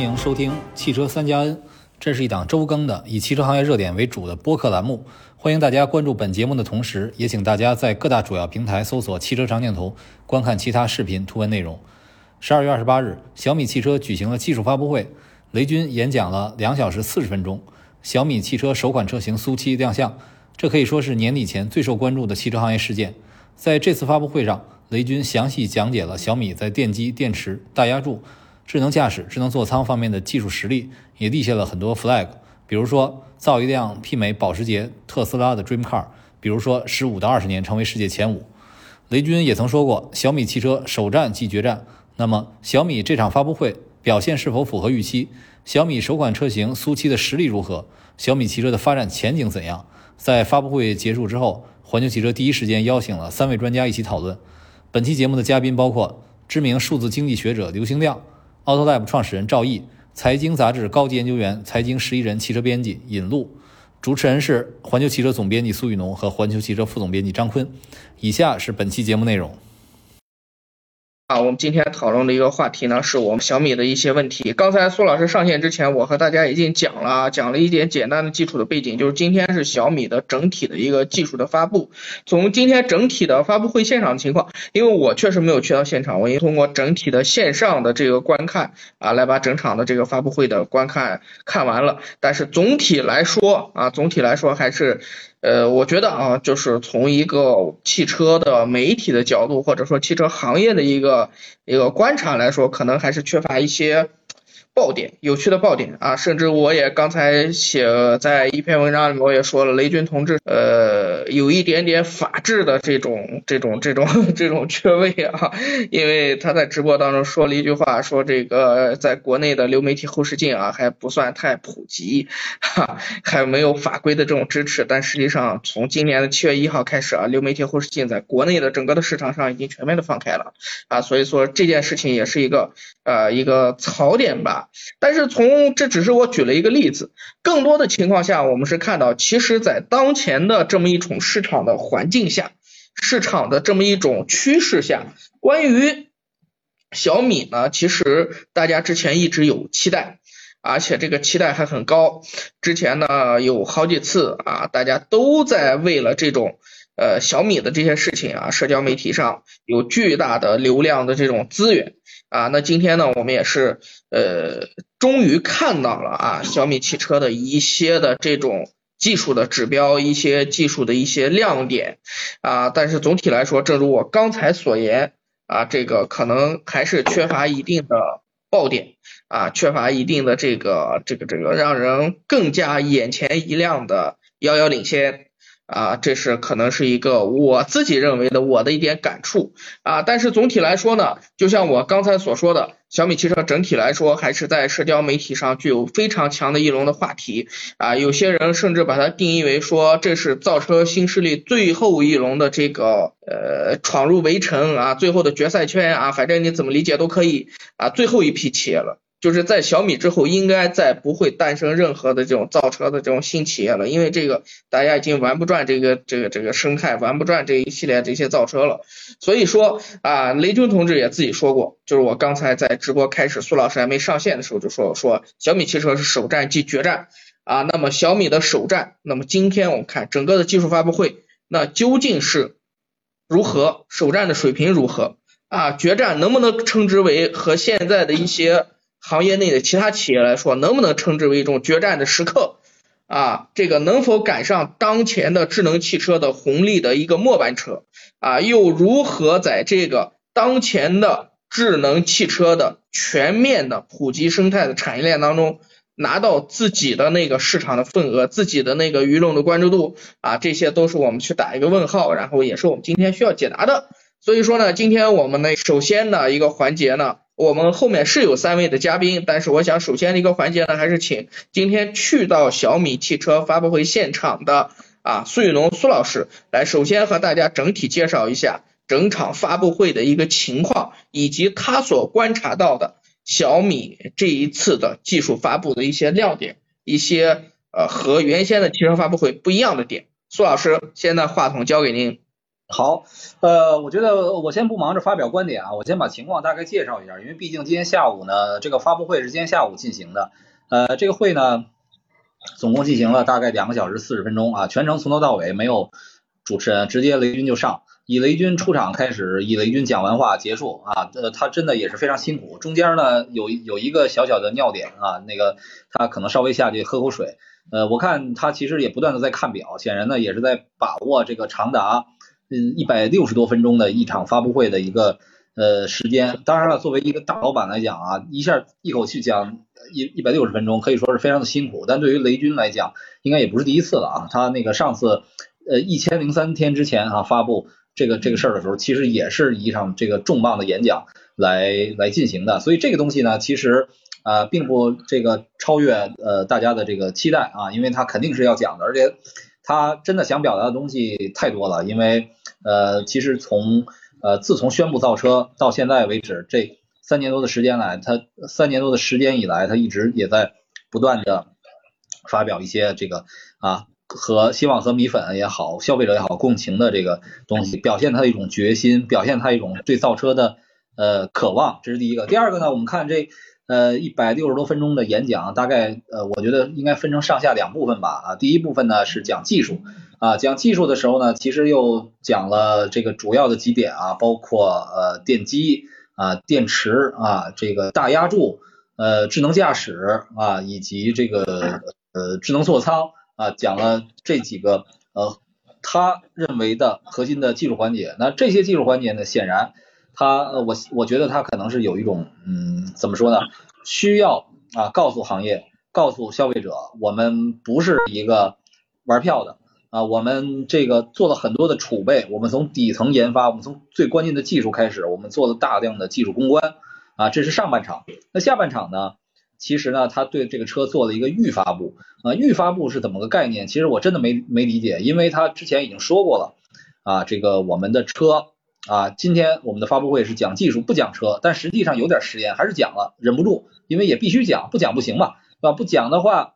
欢迎收听汽车三加 N，这是一档周更的以汽车行业热点为主的播客栏目。欢迎大家关注本节目的同时，也请大家在各大主要平台搜索“汽车长镜头”，观看其他视频图文内容。十二月二十八日，小米汽车举行了技术发布会，雷军演讲了两小时四十分钟。小米汽车首款车型苏七亮相，这可以说是年底前最受关注的汽车行业事件。在这次发布会上，雷军详细讲解了小米在电机、电池、大压铸、智能驾驶、智能座舱方面的技术实力，也立下了很多 flag。比如说，造一辆媲美保时捷、特斯拉的 Dream Car；比如说，十五到二十年成为世界前五。雷军也曾说过，小米汽车首战即决战。那么，小米这场发布会表现是否符合预期？小米首款车型苏七的实力如何？小米汽车的发展前景怎样？在发布会结束之后，环球汽车第一时间邀请了三位专家一起讨论。本期节目的嘉宾包括知名数字经济学者刘兴亮、Autolab 创始人赵毅、财经杂志高级研究员、财经十一人汽车编辑尹璐。主持人是环球汽车总编辑苏雨农和环球汽车副总编辑张坤。以下是本期节目内容。啊，我们今天讨论的一个话题呢，是我们小米的一些问题。刚才苏老师上线之前，我和大家已经讲了，讲了一点简单的基础的背景，就是今天是小米的整体的一个技术的发布。从今天整体的发布会现场情况，因为我确实没有去到现场，我已经通过整体的线上的这个观看啊，来把整场的这个发布会的观看看完了。但是总体来说啊，总体来说还是。呃，我觉得啊，就是从一个汽车的媒体的角度，或者说汽车行业的一个一个观察来说，可能还是缺乏一些。爆点，有趣的爆点啊！甚至我也刚才写在一篇文章里，我也说了，雷军同志呃有一点点法治的这种这种这种这种缺位啊，因为他在直播当中说了一句话，说这个在国内的流媒体后视镜啊还不算太普及，哈，还没有法规的这种支持，但实际上从今年的七月一号开始啊，流媒体后视镜在国内的整个的市场上已经全面的放开了啊，所以说这件事情也是一个呃一个槽点吧。但是从这只是我举了一个例子，更多的情况下，我们是看到，其实，在当前的这么一种市场的环境下，市场的这么一种趋势下，关于小米呢，其实大家之前一直有期待，而且这个期待还很高。之前呢，有好几次啊，大家都在为了这种呃小米的这些事情啊，社交媒体上有巨大的流量的这种资源。啊，那今天呢，我们也是呃，终于看到了啊，小米汽车的一些的这种技术的指标，一些技术的一些亮点啊，但是总体来说，正如我刚才所言啊，这个可能还是缺乏一定的爆点啊，缺乏一定的这个这个这个让人更加眼前一亮的遥遥领先。啊，这是可能是一个我自己认为的我的一点感触啊，但是总体来说呢，就像我刚才所说的，小米汽车整体来说还是在社交媒体上具有非常强的一龙的话题啊，有些人甚至把它定义为说这是造车新势力最后一龙的这个呃闯入围城啊，最后的决赛圈啊，反正你怎么理解都可以啊，最后一批企业了。就是在小米之后，应该再不会诞生任何的这种造车的这种新企业了，因为这个大家已经玩不转这个这个这个生态，玩不转这一系列这些造车了。所以说啊，雷军同志也自己说过，就是我刚才在直播开始，苏老师还没上线的时候就说说小米汽车是首战即决战啊。那么小米的首战，那么今天我们看整个的技术发布会，那究竟是如何？首战的水平如何？啊，决战能不能称之为和现在的一些？行业内的其他企业来说，能不能称之为一种决战的时刻啊？这个能否赶上当前的智能汽车的红利的一个末班车啊？又如何在这个当前的智能汽车的全面的普及生态的产业链当中，拿到自己的那个市场的份额，自己的那个舆论的关注度啊？这些都是我们去打一个问号，然后也是我们今天需要解答的。所以说呢，今天我们呢，首先呢一个环节呢。我们后面是有三位的嘉宾，但是我想首先的一个环节呢，还是请今天去到小米汽车发布会现场的啊苏雨农苏老师来，首先和大家整体介绍一下整场发布会的一个情况，以及他所观察到的小米这一次的技术发布的一些亮点，一些呃和原先的汽车发布会不一样的点。苏老师，现在话筒交给您。好，呃，我觉得我先不忙着发表观点啊，我先把情况大概介绍一下，因为毕竟今天下午呢，这个发布会是今天下午进行的，呃，这个会呢，总共进行了大概两个小时四十分钟啊，全程从头到尾没有主持人，直接雷军就上，以雷军出场开始，以雷军讲完话结束啊，呃，他真的也是非常辛苦，中间呢有有一个小小的尿点啊，那个他可能稍微下去喝口水，呃，我看他其实也不断的在看表，显然呢也是在把握这个长达。嗯，一百六十多分钟的一场发布会的一个呃时间，当然了，作为一个大老板来讲啊，一下一口气讲一一百六十分钟，可以说是非常的辛苦。但对于雷军来讲，应该也不是第一次了啊。他那个上次呃一千零三天之前啊发布这个这个事儿的时候，其实也是一场这个重磅的演讲来来进行的。所以这个东西呢，其实啊并不这个超越呃大家的这个期待啊，因为他肯定是要讲的，而且他真的想表达的东西太多了，因为。呃，其实从呃自从宣布造车到现在为止，这三年多的时间来，他三年多的时间以来，他一直也在不断的发表一些这个啊和希望和米粉也好，消费者也好共情的这个东西，表现他一种决心，表现他一种对造车的呃渴望，这是第一个。第二个呢，我们看这呃一百六十多分钟的演讲，大概呃我觉得应该分成上下两部分吧啊，第一部分呢是讲技术。啊，讲技术的时候呢，其实又讲了这个主要的几点啊，包括呃电机啊、电池啊、这个大压铸、呃智能驾驶啊，以及这个呃智能座舱啊，讲了这几个呃他认为的核心的技术环节。那这些技术环节呢，显然他我我觉得他可能是有一种嗯怎么说呢，需要啊告诉行业、告诉消费者，我们不是一个玩票的。啊，我们这个做了很多的储备，我们从底层研发，我们从最关键的技术开始，我们做了大量的技术攻关啊，这是上半场。那下半场呢？其实呢，他对这个车做了一个预发布啊，预发布是怎么个概念？其实我真的没没理解，因为他之前已经说过了啊，这个我们的车啊，今天我们的发布会是讲技术不讲车，但实际上有点实验还是讲了，忍不住，因为也必须讲，不讲不行嘛，啊？不讲的话。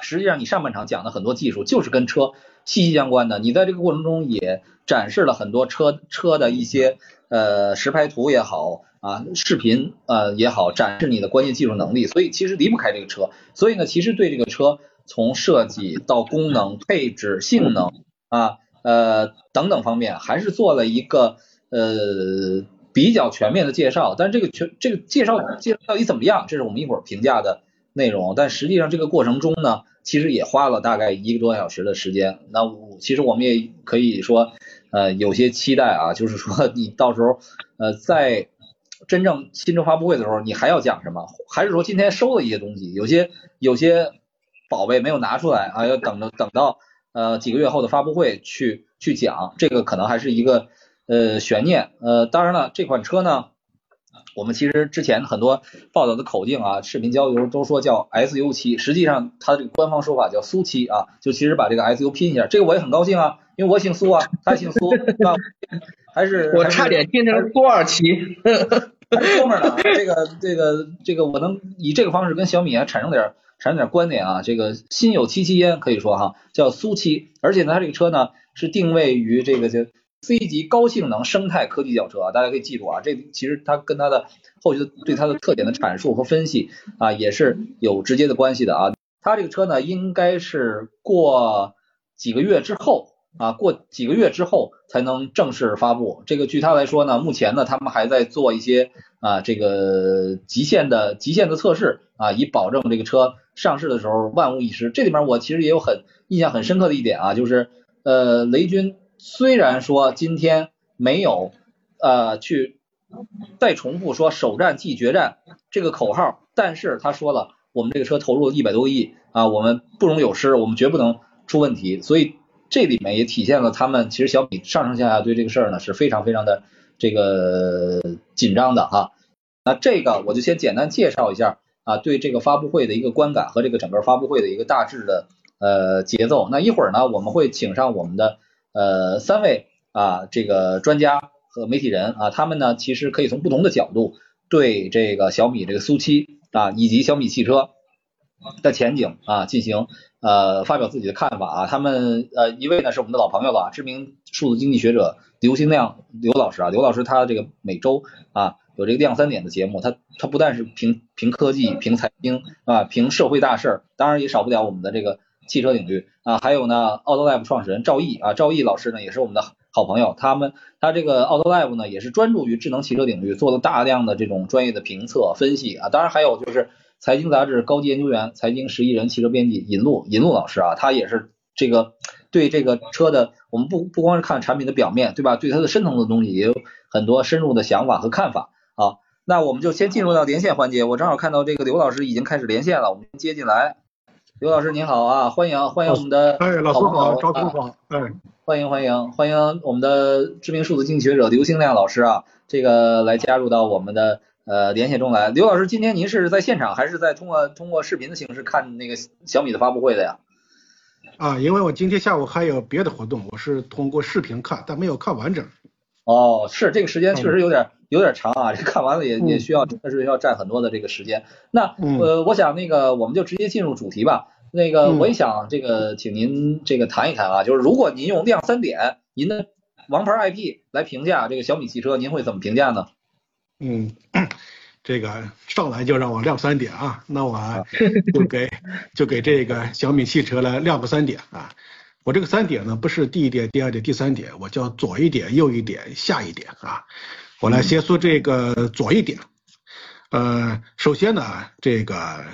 实际上，你上半场讲的很多技术就是跟车息息相关的。你在这个过程中也展示了很多车车的一些呃实拍图也好啊，视频呃也好，展示你的关键技术能力。所以其实离不开这个车。所以呢，其实对这个车从设计到功能、配置、性能啊呃等等方面，还是做了一个呃比较全面的介绍。但这个全这个介绍介绍到底怎么样，这是我们一会儿评价的。内容，但实际上这个过程中呢，其实也花了大概一个多小时的时间。那其实我们也可以说，呃，有些期待啊，就是说你到时候，呃，在真正新车发布会的时候，你还要讲什么？还是说今天收了一些东西，有些有些宝贝没有拿出来啊，要等着等到呃几个月后的发布会去去讲，这个可能还是一个呃悬念。呃，当然了，这款车呢。我们其实之前很多报道的口径啊，视频交流都说叫 S U 七，实际上它这个官方说法叫苏七啊，就其实把这个 S U 拼一下，这个我也很高兴啊，因为我姓苏啊，他姓苏，是吧？还是 我差点听成苏二七，哥们儿呢？这个这个这个我能以这个方式跟小米啊产生点产生点观点啊，这个心有戚戚焉，可以说哈，叫苏七，而且呢，它这个车呢是定位于这个叫。C 级高性能生态科技轿车啊，大家可以记住啊，这其实它跟它的后续的对它的特点的阐述和分析啊，也是有直接的关系的啊。它这个车呢，应该是过几个月之后啊，过几个月之后才能正式发布。这个据他来说呢，目前呢，他们还在做一些啊这个极限的极限的测试啊，以保证这个车上市的时候万无一失。这里面我其实也有很印象很深刻的一点啊，就是呃雷军。虽然说今天没有呃去再重复说首战即决战这个口号，但是他说了，我们这个车投入了一百多个亿啊，我们不容有失，我们绝不能出问题。所以这里面也体现了他们其实小米上上下下对这个事儿呢是非常非常的这个紧张的哈。那这个我就先简单介绍一下啊，对这个发布会的一个观感和这个整个发布会的一个大致的呃节奏。那一会儿呢，我们会请上我们的。呃，三位啊，这个专家和媒体人啊，他们呢其实可以从不同的角度对这个小米这个苏七啊，以及小米汽车的前景啊进行呃发表自己的看法啊。他们呃一位呢是我们的老朋友了，知名数字经济学者刘兴亮刘老师啊，刘老师他这个每周啊有这个亮三点的节目，他他不但是评评科技、评财经啊、评社会大事儿，当然也少不了我们的这个汽车领域啊，还有呢奥德 Life 创始人赵毅啊，赵毅老师呢也是我们的好朋友，他们他这个奥德 Life 呢也是专注于智能汽车领域，做了大量的这种专业的评测分析啊，当然还有就是。财经杂志高级研究员、财经十一人汽车编辑尹路尹路老师啊，他也是这个对这个车的，我们不不光是看产品的表面，对吧？对它的深层的东西也有很多深入的想法和看法啊。那我们就先进入到连线环节，我正好看到这个刘老师已经开始连线了，我们接进来。刘老师您好啊，欢迎欢迎我们的哎，老师好，赵总好，哎，欢迎欢迎欢迎我们的知名数字经济学者刘兴亮老师啊，这个来加入到我们的。呃，连线中来，刘老师，今天您是在现场还是在通过通过视频的形式看那个小米的发布会的呀？啊，因为我今天下午还有别的活动，我是通过视频看，但没有看完整。哦，是这个时间确实有点有点长啊，这看完了也也需要，确实要占很多的这个时间。那呃，我想那个我们就直接进入主题吧。那个我也想这个请您这个谈一谈啊，就是如果您用亮三点，您的王牌 IP 来评价这个小米汽车，您会怎么评价呢？嗯，这个上来就让我亮三点啊，那我就给就给这个小米汽车来亮个三点啊。我这个三点呢，不是第一点、第二点、第三点，我叫左一点、右一点、下一点啊。我来先说这个左一点，呃，首先呢，这个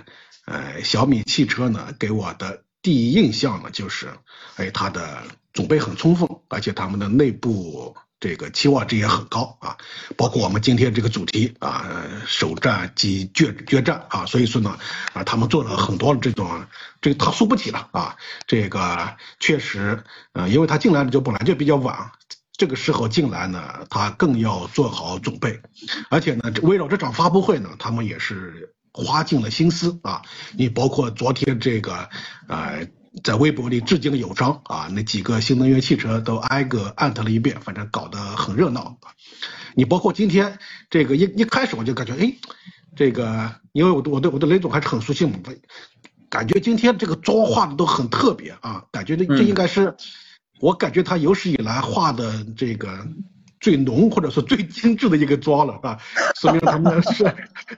呃小米汽车呢，给我的第一印象呢，就是哎它的准备很充分，而且他们的内部。这个期望值也很高啊，包括我们今天这个主题啊，首战及决决战啊，所以说呢啊，他们做了很多的这种，这个他输不起了啊，这个确实，呃，因为他进来的就本来就比较晚，这个时候进来呢，他更要做好准备，而且呢，围绕这场发布会呢，他们也是花尽了心思啊，你包括昨天这个呃。在微博里致敬有章啊，那几个新能源汽车都挨个艾特了一遍，反正搞得很热闹。你包括今天这个一一开始我就感觉，哎，这个因为我我对我对雷总还是很熟悉嘛，感觉今天这个妆化的都很特别啊，感觉这这应该是我感觉他有史以来画的这个最浓或者说最精致的一个妆了啊，说明他们是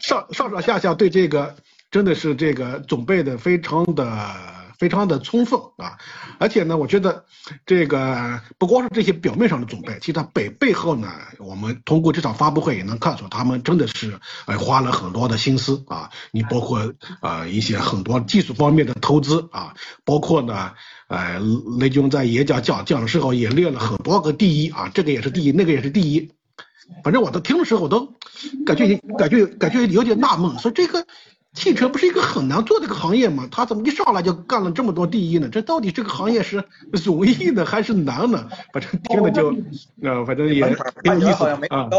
上上上下下对这个真的是这个准备的非常的。非常的充分啊，而且呢，我觉得这个不光是这些表面上的准备，其实它背背后呢，我们通过这场发布会也能看出，他们真的是呃花了很多的心思啊。你包括呃一些很多技术方面的投资啊，包括呢，呃雷军在演讲讲讲的时候也列了很多个第一啊，这个也是第一，那个也是第一。反正我都听的时候，我都感觉感觉感觉有点纳闷，说这个。汽车不是一个很难做的一个行业吗？他怎么一上来就干了这么多第一呢？这到底这个行业是容易呢还是难呢？反正听了就，呃，反正也挺有意思啊。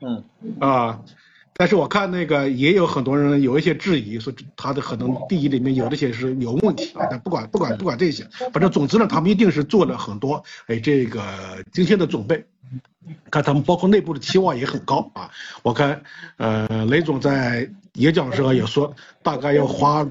嗯啊，但是我看那个也有很多人有一些质疑，说他的可能第一里面有这些是有问题啊。但不管不管不管这些，反正总之呢，他们一定是做了很多哎这个精心的准备。看他们包括内部的期望也很高啊！我看，呃，雷总在演讲时候也说，大概要花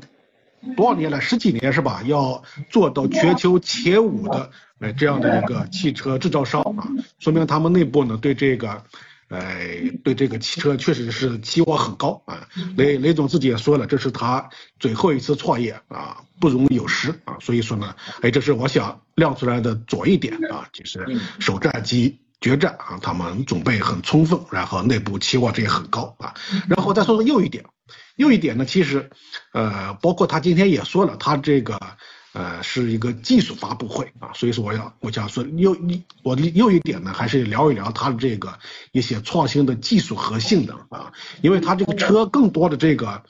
多少年了？十几年是吧？要做到全球前五的呃这样的一个汽车制造商啊，说明他们内部呢对这个，呃，对这个汽车确实是期望很高啊。雷雷总自己也说了，这是他最后一次创业啊，不容有失啊。所以说呢，哎，这是我想亮出来的左一点啊，就是首战机。决战啊，他们准备很充分，然后内部期望值也很高啊。然后再说说右一点，又一点呢，其实，呃，包括他今天也说了，他这个呃是一个技术发布会啊，所以说我要我想说又一我又一点呢，还是聊一聊他的这个一些创新的技术和性能啊，因为他这个车更多的这个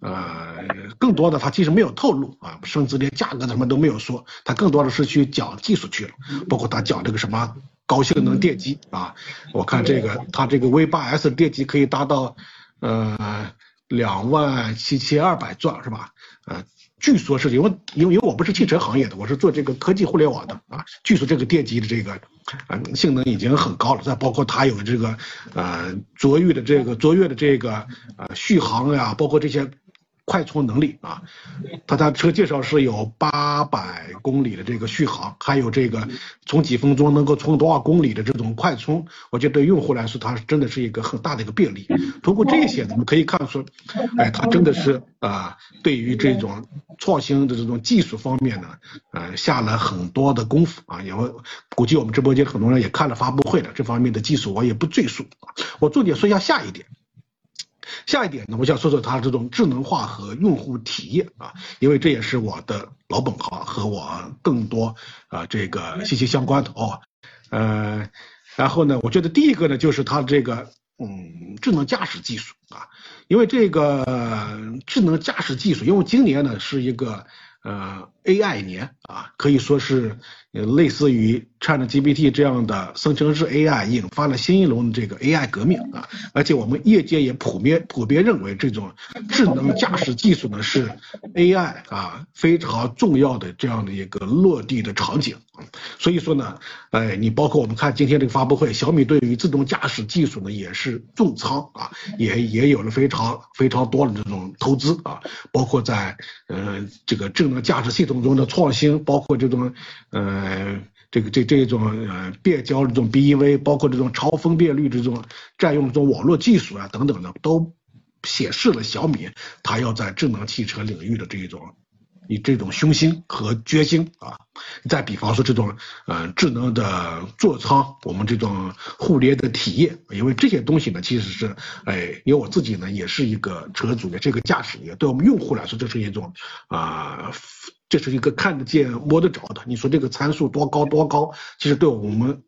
呃更多的他其实没有透露啊，甚至连价格什么都没有说，他更多的是去讲技术去了，包括他讲这个什么。高性能电机啊，我看这个它这个 V 八 S 电机可以达到呃两万七千二百转是吧？呃，据说是因为因为因为我不是汽车行业的，我是做这个科技互联网的啊。据说这个电机的这个呃性能已经很高了，再包括它有这个呃卓越的这个卓越的这个呃续航呀，包括这些快充能力啊，它它车介绍是有八百公里的这个续航，还有这个从几分钟能够充多少公里的这种快充，我觉得对用户来说，它真的是一个很大的一个便利。通过这些，我们可以看出，哎，它真的是啊，对于这种创新的这种技术方面呢，呃，下了很多的功夫啊。因为估计我们直播间很多人也看了发布会了，这方面的技术我也不赘述，我重点说一下下一点。下一点呢，我想说说它这种智能化和用户体验啊，因为这也是我的老本行和我更多啊这个息息相关的哦。呃，然后呢，我觉得第一个呢就是它这个嗯智能驾驶技术啊，因为这个智能驾驶技术，因为今年呢是一个呃 AI 年啊，可以说是类似于。ChatGPT 这样的生成式 AI 引发了新一轮的这个 AI 革命啊，而且我们业界也普遍普遍认为这种智能驾驶技术呢是 AI 啊非常重要的这样的一个落地的场景。所以说呢，哎，你包括我们看今天这个发布会，小米对于自动驾驶技术呢也是重仓啊，也也有了非常非常多的这种投资啊，包括在呃这个智能驾驶系统中的创新，包括这种呃。这个这这种呃变焦这种 BEV，包括这种超分辨率这种占用这种网络技术啊等等的，都显示了小米它要在智能汽车领域的这一种以这种雄心和决心啊。再比方说这种呃智能的座舱，我们这种互联的体验，因为这些东西呢，其实是哎，因为我自己呢也是一个车主的这个驾驶员，对我们用户来说，这是一种啊。这是一个看得见、摸得着的。你说这个参数多高多高，其实对我们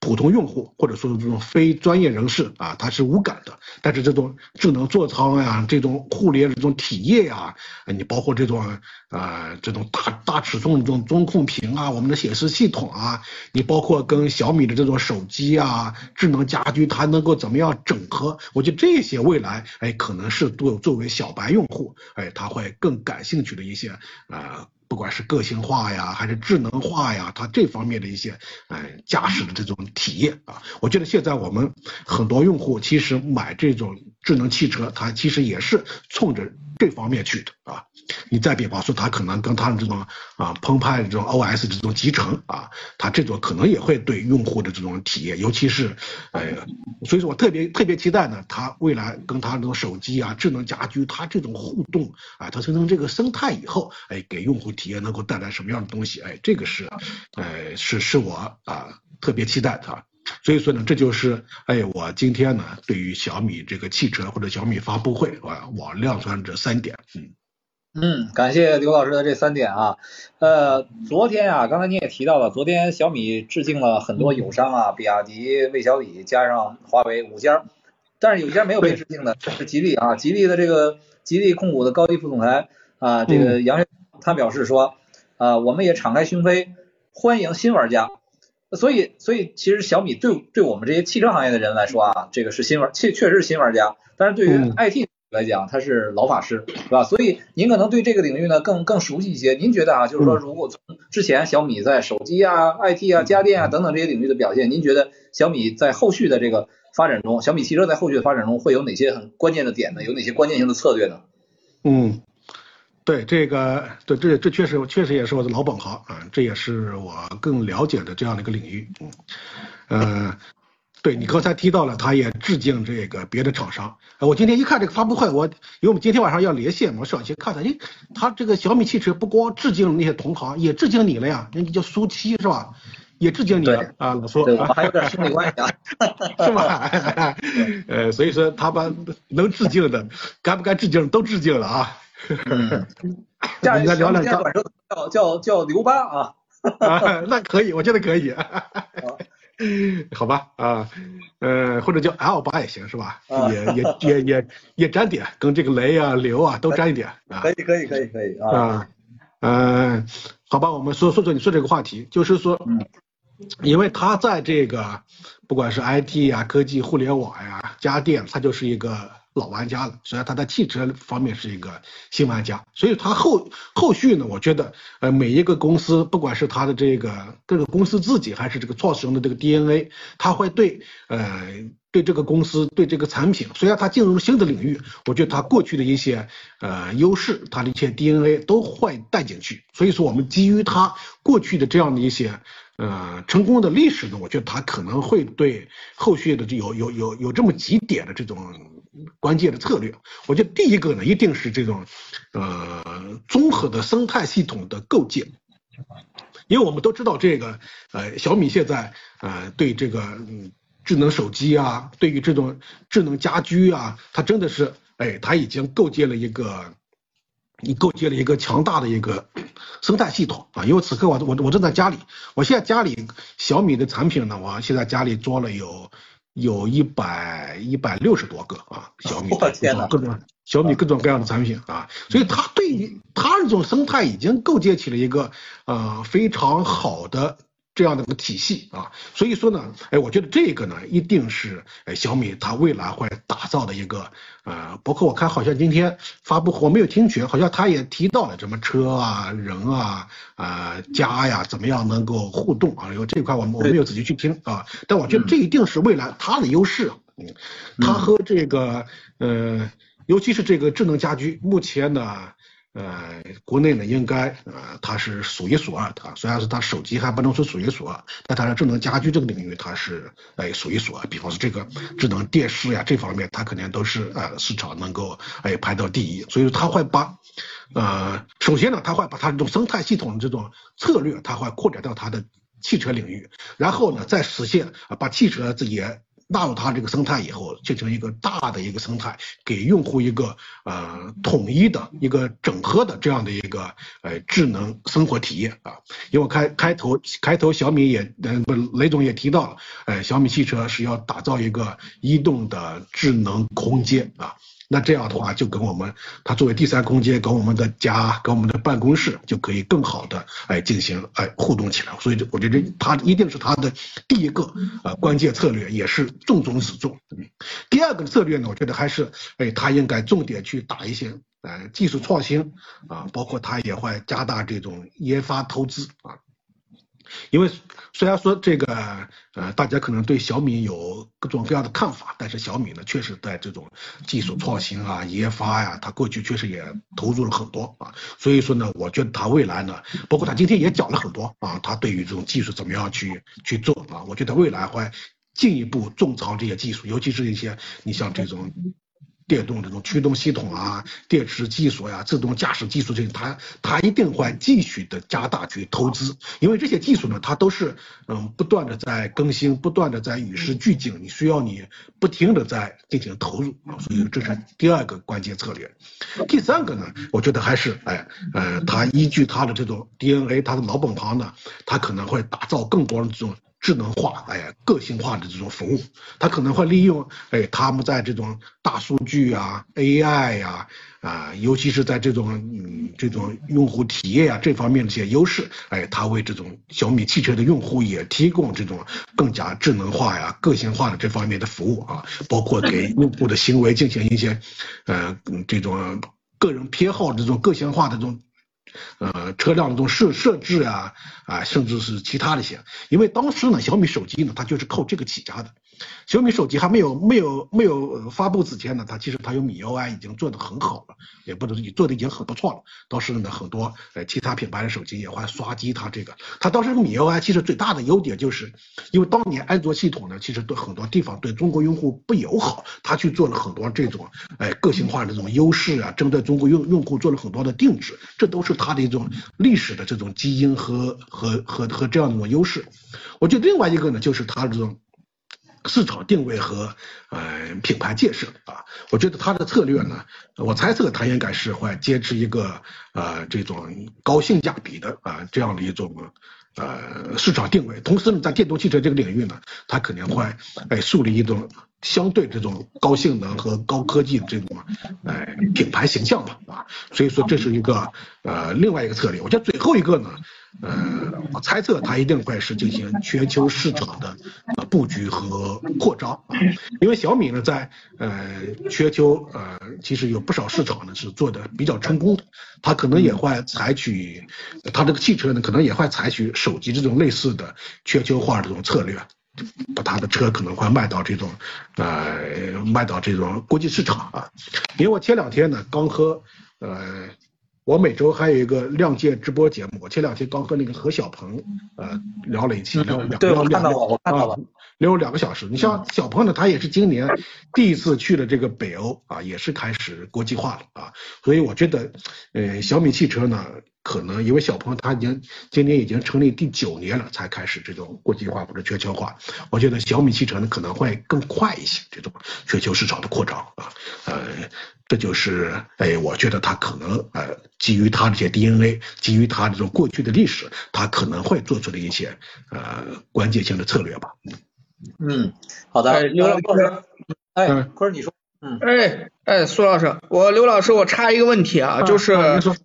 普通用户或者说这种非专业人士啊，他是无感的。但是这种智能座舱呀，这种互联这种体验呀，你包括这种呃这种大大尺寸这种中控屏啊，我们的显示系统啊，你包括跟小米的这种手机啊、智能家居，它能够怎么样整合？我觉得这些未来哎，可能是作作为小白用户哎，他会更感兴趣的一些呃。不管是个性化呀，还是智能化呀，它这方面的一些，哎，驾驶的这种体验啊，我觉得现在我们很多用户其实买这种智能汽车，它其实也是冲着这方面去的啊。你再比方说，它可能跟它的这种啊澎湃的这种 OS 这种集成啊，它这种可能也会对用户的这种体验，尤其是，哎，所以说我特别特别期待呢，它未来跟它这种手机啊、智能家居，它这种互动啊，它形成这个生态以后，哎，给用户体验能够带来什么样的东西？哎，这个是，哎，是是我啊特别期待的。所以说呢，这就是哎，我今天呢对于小米这个汽车或者小米发布会啊，我亮出这三点，嗯。嗯，感谢刘老师的这三点啊，呃，昨天啊，刚才你也提到了，昨天小米致敬了很多友商啊，比亚迪、魏小李加上华为五家，但是有一家没有被致敬的，是吉利啊，吉利的这个吉利控股的高级副总裁啊，这个杨他表示说啊，我们也敞开胸扉欢迎新玩家，所以所以其实小米对对我们这些汽车行业的人来说啊，这个是新玩，确确实是新玩家，但是对于 IT。来讲，他是老法师，是吧？所以您可能对这个领域呢更更熟悉一些。您觉得啊，就是说，如果从之前小米在手机啊、IT 啊、家电啊等等这些领域的表现，您觉得小米在后续的这个发展中，小米汽车在后续的发展中会有哪些很关键的点呢？有哪些关键性的策略呢？嗯，对这个，对这这确实确实也是我的老本行啊，这也是我更了解的这样的一个领域。嗯，呃。对你刚才提到了，他也致敬这个别的厂商。我今天一看这个发布会，我因为我们今天晚上要连线嘛，我上去看看，诶，他这个小米汽车不光致敬那些同行，也致敬你了呀，人家叫苏七是吧？也致敬你了啊，老苏，还有点兄弟关系啊，是吧？呃，所以说他把能致敬的，该不该致敬都致敬了啊。我们再聊两下，叫叫叫刘八啊。啊，那可以，我觉得可以。好吧，啊，呃，或者叫 L 八也行，是吧？也也也也也沾点，跟这个雷啊、流啊都沾一点啊。可以可以可以可以啊。嗯，好吧，我们说说说你说这个话题，就是说，因为它在这个不管是 IT 啊、科技、互联网呀、家电，它就是一个老玩家了，虽然他在汽车方面是一个新玩家，所以他后后续呢，我觉得呃每一个公司，不管是他的这个各个公司自己，还是这个创始人的这个 DNA，它会对呃对这个公司对这个产品，虽然它进入新的领域，我觉得它过去的一些呃优势，它的一些 DNA 都会带进去，所以说我们基于它过去的这样的一些。呃，成功的历史呢，我觉得它可能会对后续的有有有有这么几点的这种关键的策略。我觉得第一个呢，一定是这种呃综合的生态系统的构建，因为我们都知道这个呃小米现在呃对这个智能手机啊，对于这种智能家居啊，它真的是哎，它已经构建了一个。你构建了一个强大的一个 生态系统啊！因为此刻我我我正在家里，我现在家里小米的产品呢，我现在家里装了有有一百一百六十多个啊，小米 各种各种小米各种各样的产品啊，所以它对于它这种生态已经构建起了一个呃非常好的。这样的一个体系啊，所以说呢，哎，我觉得这个呢，一定是哎小米它未来会打造的一个呃，包括我看好像今天发布我没有听全，好像他也提到了什么车啊、人啊、啊家呀，怎么样能够互动啊？因为这一块我我没有仔细去听啊，但我觉得这一定是未来它的优势，嗯，它和这个呃，尤其是这个智能家居，目前呢。呃，国内呢，应该呃，它是数一数二的。虽然是它手机还不能说数一数二，但它的智能家居这个领域，它是哎数一数二。比方说这个智能电视呀，这方面它肯定都是呃市场能够哎排到第一。所以它会把呃，首先呢，它会把它这种生态系统的这种策略，它会扩展到它的汽车领域，然后呢，再实现把汽车自己。纳入它这个生态以后，形成一个大的一个生态，给用户一个呃统一的一个整合的这样的一个呃智能生活体验啊。因为开开头开头小米也呃不雷总也提到了，呃小米汽车是要打造一个移动的智能空间啊。那这样的话，就跟我们它作为第三空间，跟我们的家，跟我们的办公室，就可以更好的哎进行哎互动起来。所以，我觉得它一定是它的第一个呃关键策略，也是重中之重。第二个策略呢，我觉得还是哎，它应该重点去打一些呃技术创新啊，包括它也会加大这种研发投资啊。因为虽然说这个呃，大家可能对小米有各种各样的看法，但是小米呢，确实在这种技术创新啊、研发呀，它过去确实也投入了很多啊。所以说呢，我觉得它未来呢，包括它今天也讲了很多啊，它对于这种技术怎么样去去做啊，我觉得未来会进一步种草这些技术，尤其是一些你像这种。电动这种驱动系统啊，电池技术呀，自动驾驶技术这些，它它一定会继续的加大去投资，因为这些技术呢，它都是嗯不断的在更新，不断的在与时俱进，你需要你不停的在进行投入啊，所以这是第二个关键策略。第三个呢，我觉得还是哎呃，它依据它的这种 DNA，它的老本行呢，它可能会打造更多的这种。智能化，哎，个性化的这种服务，它可能会利用，哎，他们在这种大数据啊、AI 呀，啊，尤其是在这种嗯这种用户体验啊这方面的一些优势，哎，它为这种小米汽车的用户也提供这种更加智能化呀、个性化的这方面的服务啊，包括给用户的行为进行一些，呃，这种个人偏好这种个性化的这种。呃，车辆这种设设置啊，啊，甚至是其他的一些，因为当时呢，小米手机呢，它就是靠这个起家的。小米手机还没有没有没有发布之前呢，它其实它有米 UI 已经做得很好了，也不能做的已经很不错了。当时呢，很多呃其他品牌的手机也会刷机它这个。它当时米 UI 其实最大的优点就是，因为当年安卓系统呢，其实对很多地方对中国用户不友好，它去做了很多这种哎个性化的这种优势啊，针对中国用用户做了很多的定制，这都是它的一种历史的这种基因和和和和这样的一种优势。我觉得另外一个呢，就是它这种。市场定位和呃品牌建设啊，我觉得它的策略呢，我猜测他应该是会坚持一个呃这种高性价比的啊这样的一种呃市场定位，同时呢在电动汽车这个领域呢，它肯定会哎树立一种相对这种高性能和高科技的这种呃品牌形象吧啊，所以说这是一个呃另外一个策略。我觉得最后一个呢，呃，我猜测它一定会是进行全球市场的布局和扩张啊，因为小米呢在呃全球呃其实有不少市场呢是做的比较成功的，它可能也会采取它这个汽车呢可能也会采取手机这种类似的全球化这种策略。把他的车可能会卖到这种，呃，卖到这种国际市场啊。因为我前两天呢刚和，呃，我每周还有一个亮剑直播节目，我前两天刚和那个何小鹏，呃，聊了一期，聊两聊两个，聊两个小时。你像小鹏呢，他也是今年第一次去了这个北欧啊，也是开始国际化了啊。所以我觉得，呃，小米汽车呢。可能因为小鹏他已经今年已经成立第九年了，才开始这种国际化或者全球化。我觉得小米汽车呢可能会更快一些，这种全球市场的扩张啊，呃，这就是哎，我觉得它可能呃基于它这些 DNA，基于它这种过去的历史，它可能会做出的一些呃关键性的策略吧。嗯，好的，刘老师，哎，坤儿你说。嗯，哎哎，苏老师，我刘老师，我插一个问题啊，就是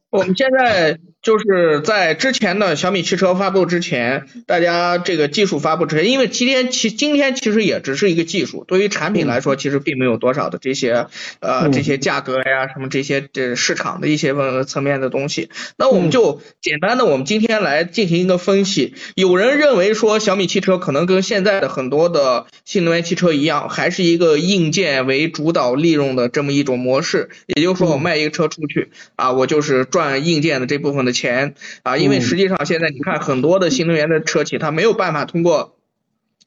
我们现在。就是在之前的小米汽车发布之前，大家这个技术发布之前，因为今天其今天其实也只是一个技术，对于产品来说，其实并没有多少的这些呃这些价格呀什么这些这市场的一些问层面的东西。那我们就简单的，我们今天来进行一个分析。有人认为说小米汽车可能跟现在的很多的新能源汽车一样，还是一个硬件为主导利润的这么一种模式。也就是说，我卖一个车出去啊，我就是赚硬件的这部分的。钱啊，因为实际上现在你看很多的新能源的车企，它没有办法通过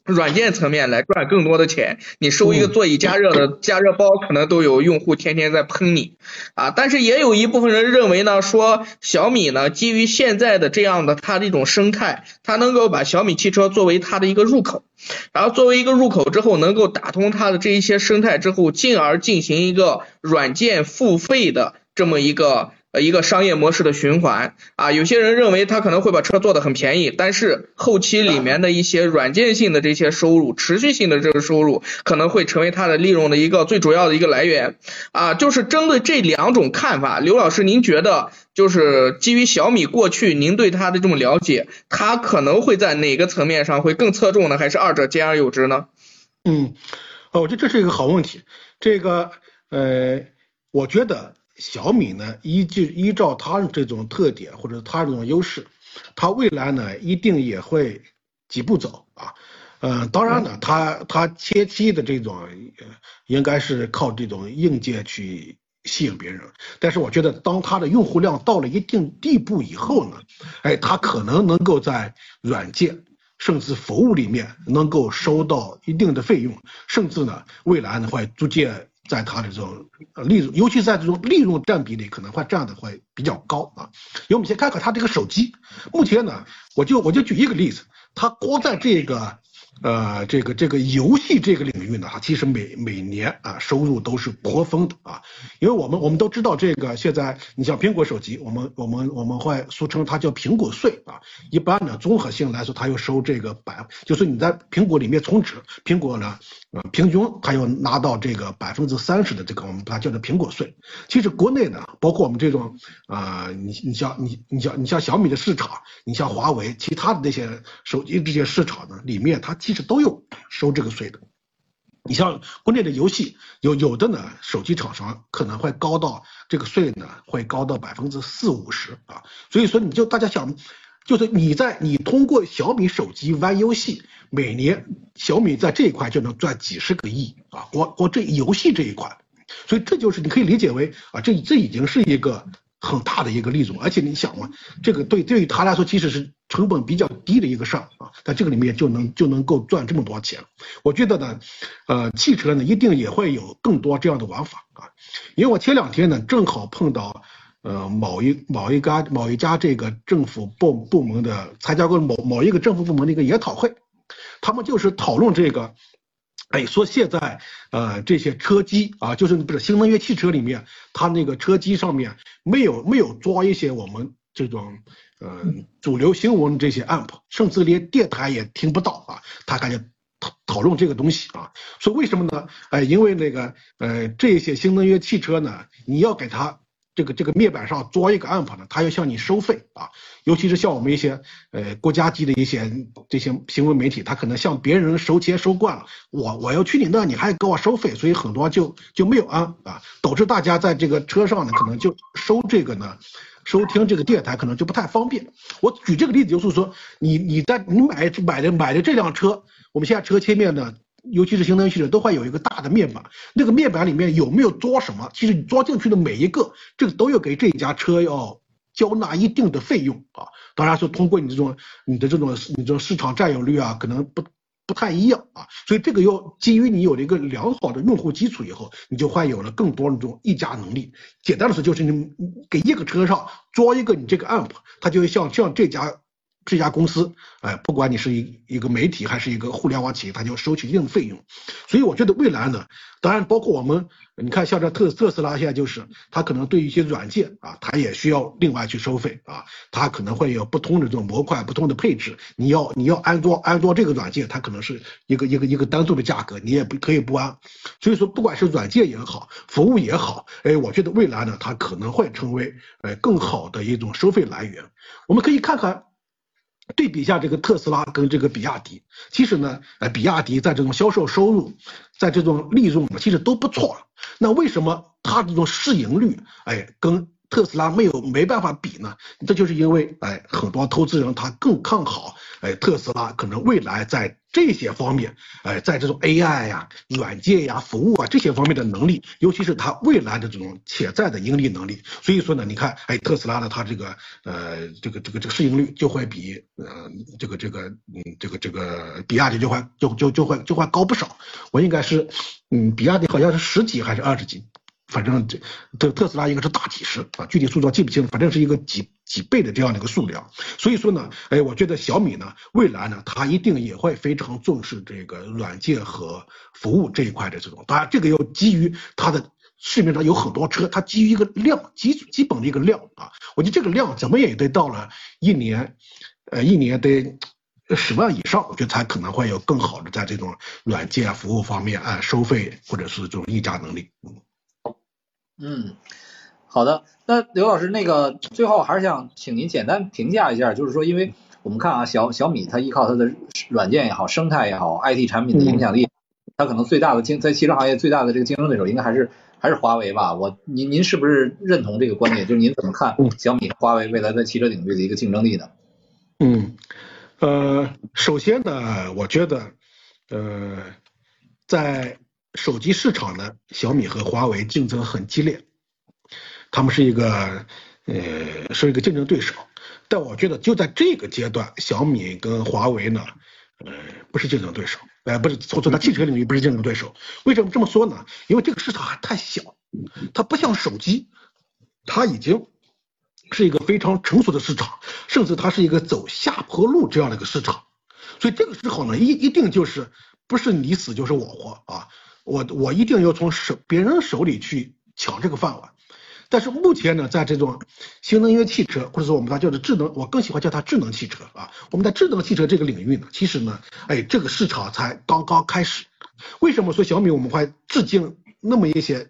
软件层面来赚更多的钱。你收一个座椅加热的加热包，可能都有用户天天在喷你啊。但是也有一部分人认为呢，说小米呢基于现在的这样的它的一种生态，它能够把小米汽车作为它的一个入口，然后作为一个入口之后，能够打通它的这一些生态之后，进而进行一个软件付费的这么一个。一个商业模式的循环啊，有些人认为他可能会把车做的很便宜，但是后期里面的一些软件性的这些收入，持续性的这个收入可能会成为它的利润的一个最主要的一个来源啊。就是针对这两种看法，刘老师，您觉得就是基于小米过去您对它的这种了解，它可能会在哪个层面上会更侧重呢？还是二者兼而有之呢？嗯，哦，我觉得这是一个好问题。这个呃，我觉得。小米呢，依据依照它这种特点或者它这种优势，它未来呢一定也会几步走啊。呃，当然呢，它它前期的这种应该是靠这种硬件去吸引别人，但是我觉得当它的用户量到了一定地步以后呢，哎，它可能能够在软件甚至服务里面能够收到一定的费用，甚至呢未来呢会逐渐。在它的这种呃利润，尤其在这种利润占比里，可能会占的会比较高啊。因为我们先看看它这个手机，目前呢，我就我就举一个例子，它光在这个。呃，这个这个游戏这个领域呢，它，其实每每年啊收入都是颇丰的啊，因为我们我们都知道这个现在你像苹果手机，我们我们我们会俗称它叫苹果税啊，一般呢综合性来说，它又收这个百，就是你在苹果里面充值，苹果呢平均它要拿到这个百分之三十的这个我们把它叫做苹果税。其实国内呢，包括我们这种啊，你你像你你像你像小米的市场，你像华为其他的那些手机这些市场呢，里面它。其实都有收这个税的，你像国内的游戏，有有的呢，手机厂商可能会高到这个税呢，会高到百分之四五十啊。所以说，你就大家想，就是你在你通过小米手机玩游戏，每年小米在这一块就能赚几十个亿啊，光光这游戏这一块，所以这就是你可以理解为啊，这这已经是一个。很大的一个利润，而且你想嘛，这个对对于他来说，其实是成本比较低的一个事儿啊，在这个里面就能就能够赚这么多钱。我觉得呢，呃，汽车呢一定也会有更多这样的玩法啊，因为我前两天呢正好碰到呃某一某一家某一家这个政府部部门的参加过某某一个政府部门的一个研讨会，他们就是讨论这个。哎，说现在呃这些车机啊，就是不是新能源汽车里面，它那个车机上面没有没有装一些我们这种呃主流新闻这些 app，甚至连电台也听不到啊。他感觉讨讨论这个东西啊。说为什么呢？哎，因为那个呃这些新能源汽车呢，你要给它。这个这个面板上装一个 AMP 呢，他要向你收费啊，尤其是像我们一些呃国家级的一些这些新闻媒体，他可能向别人收钱收惯了，我我要去你那，你还给我收费，所以很多就就没有安啊，导致大家在这个车上呢，可能就收这个呢，收听这个电台可能就不太方便。我举这个例子就是说，你你在你买买的买的这辆车，我们现在车前面呢。尤其是新能源汽车都会有一个大的面板，那个面板里面有没有装什么？其实你装进去的每一个，这个都要给这家车要交纳一定的费用啊。当然是通过你这种你的这种你这种市场占有率啊，可能不不太一样啊。所以这个要基于你有了一个良好的用户基础以后，你就会有了更多的这种议价能力。简单的说就是你给一个车上装一个你这个 AMP，它就会像像这家。这家公司，哎，不管你是一一个媒体还是一个互联网企业，它就收取一定的费用。所以我觉得未来呢，当然包括我们，你看像这特特斯拉现在就是，它可能对一些软件啊，它也需要另外去收费啊，它可能会有不同的这种模块、不同的配置。你要你要安装安装这个软件，它可能是一个一个一个单独的价格，你也不可以不安。所以说，不管是软件也好，服务也好，哎，我觉得未来呢，它可能会成为呃更好的一种收费来源。我们可以看看。对比一下这个特斯拉跟这个比亚迪，其实呢，呃，比亚迪在这种销售收入，在这种利润其实都不错。那为什么它这种市盈率，哎，跟？特斯拉没有没办法比呢，这就是因为哎，很多投资人他更看好哎特斯拉可能未来在这些方面哎，在这种 AI 呀、软件呀、服务啊这些方面的能力，尤其是它未来的这种潜在的盈利能力。所以说呢，你看哎特斯拉的它这个呃这个这个这个市盈率就会比呃这个这个嗯这个这个比亚迪就会就就就会就会高不少。我应该是嗯比亚迪好像是十几还是二十几。反正这特特斯拉应该是大几十啊，具体数字记不清，反正是一个几几倍的这样的一个数量。所以说呢，哎，我觉得小米呢，未来呢，它一定也会非常重视这个软件和服务这一块的这种。当然，这个要基于它的市面上有很多车，它基于一个量基基本的一个量啊。我觉得这个量怎么也得到了一年，呃，一年得十万以上，我觉得才可能会有更好的在这种软件服务方面啊收费或者是这种议价能力。嗯。嗯，好的。那刘老师，那个最后还是想请您简单评价一下，就是说，因为我们看啊，小小米它依靠它的软件也好，生态也好，IT 产品的影响力，它可能最大的竞在汽车行业最大的这个竞争对手，应该还是还是华为吧？我您您是不是认同这个观点？就是您怎么看小米、华为未来在汽车领域的一个竞争力呢？嗯，呃，首先呢，我觉得，呃，在手机市场呢，小米和华为竞争很激烈，他们是一个呃是一个竞争对手，但我觉得就在这个阶段，小米跟华为呢，呃不是竞争对手，呃不是或者在汽车领域不是竞争对手。为什么这么说呢？因为这个市场还太小，它不像手机，它已经是一个非常成熟的市场，甚至它是一个走下坡路这样的一个市场，所以这个时候呢，一一定就是不是你死就是我活啊。我我一定要从手别人手里去抢这个饭碗，但是目前呢，在这种新能源汽车或者说我们它叫做智能，我更喜欢叫它智能汽车啊。我们在智能汽车这个领域呢，其实呢，哎，这个市场才刚刚开始。为什么说小米我们会致敬那么一些，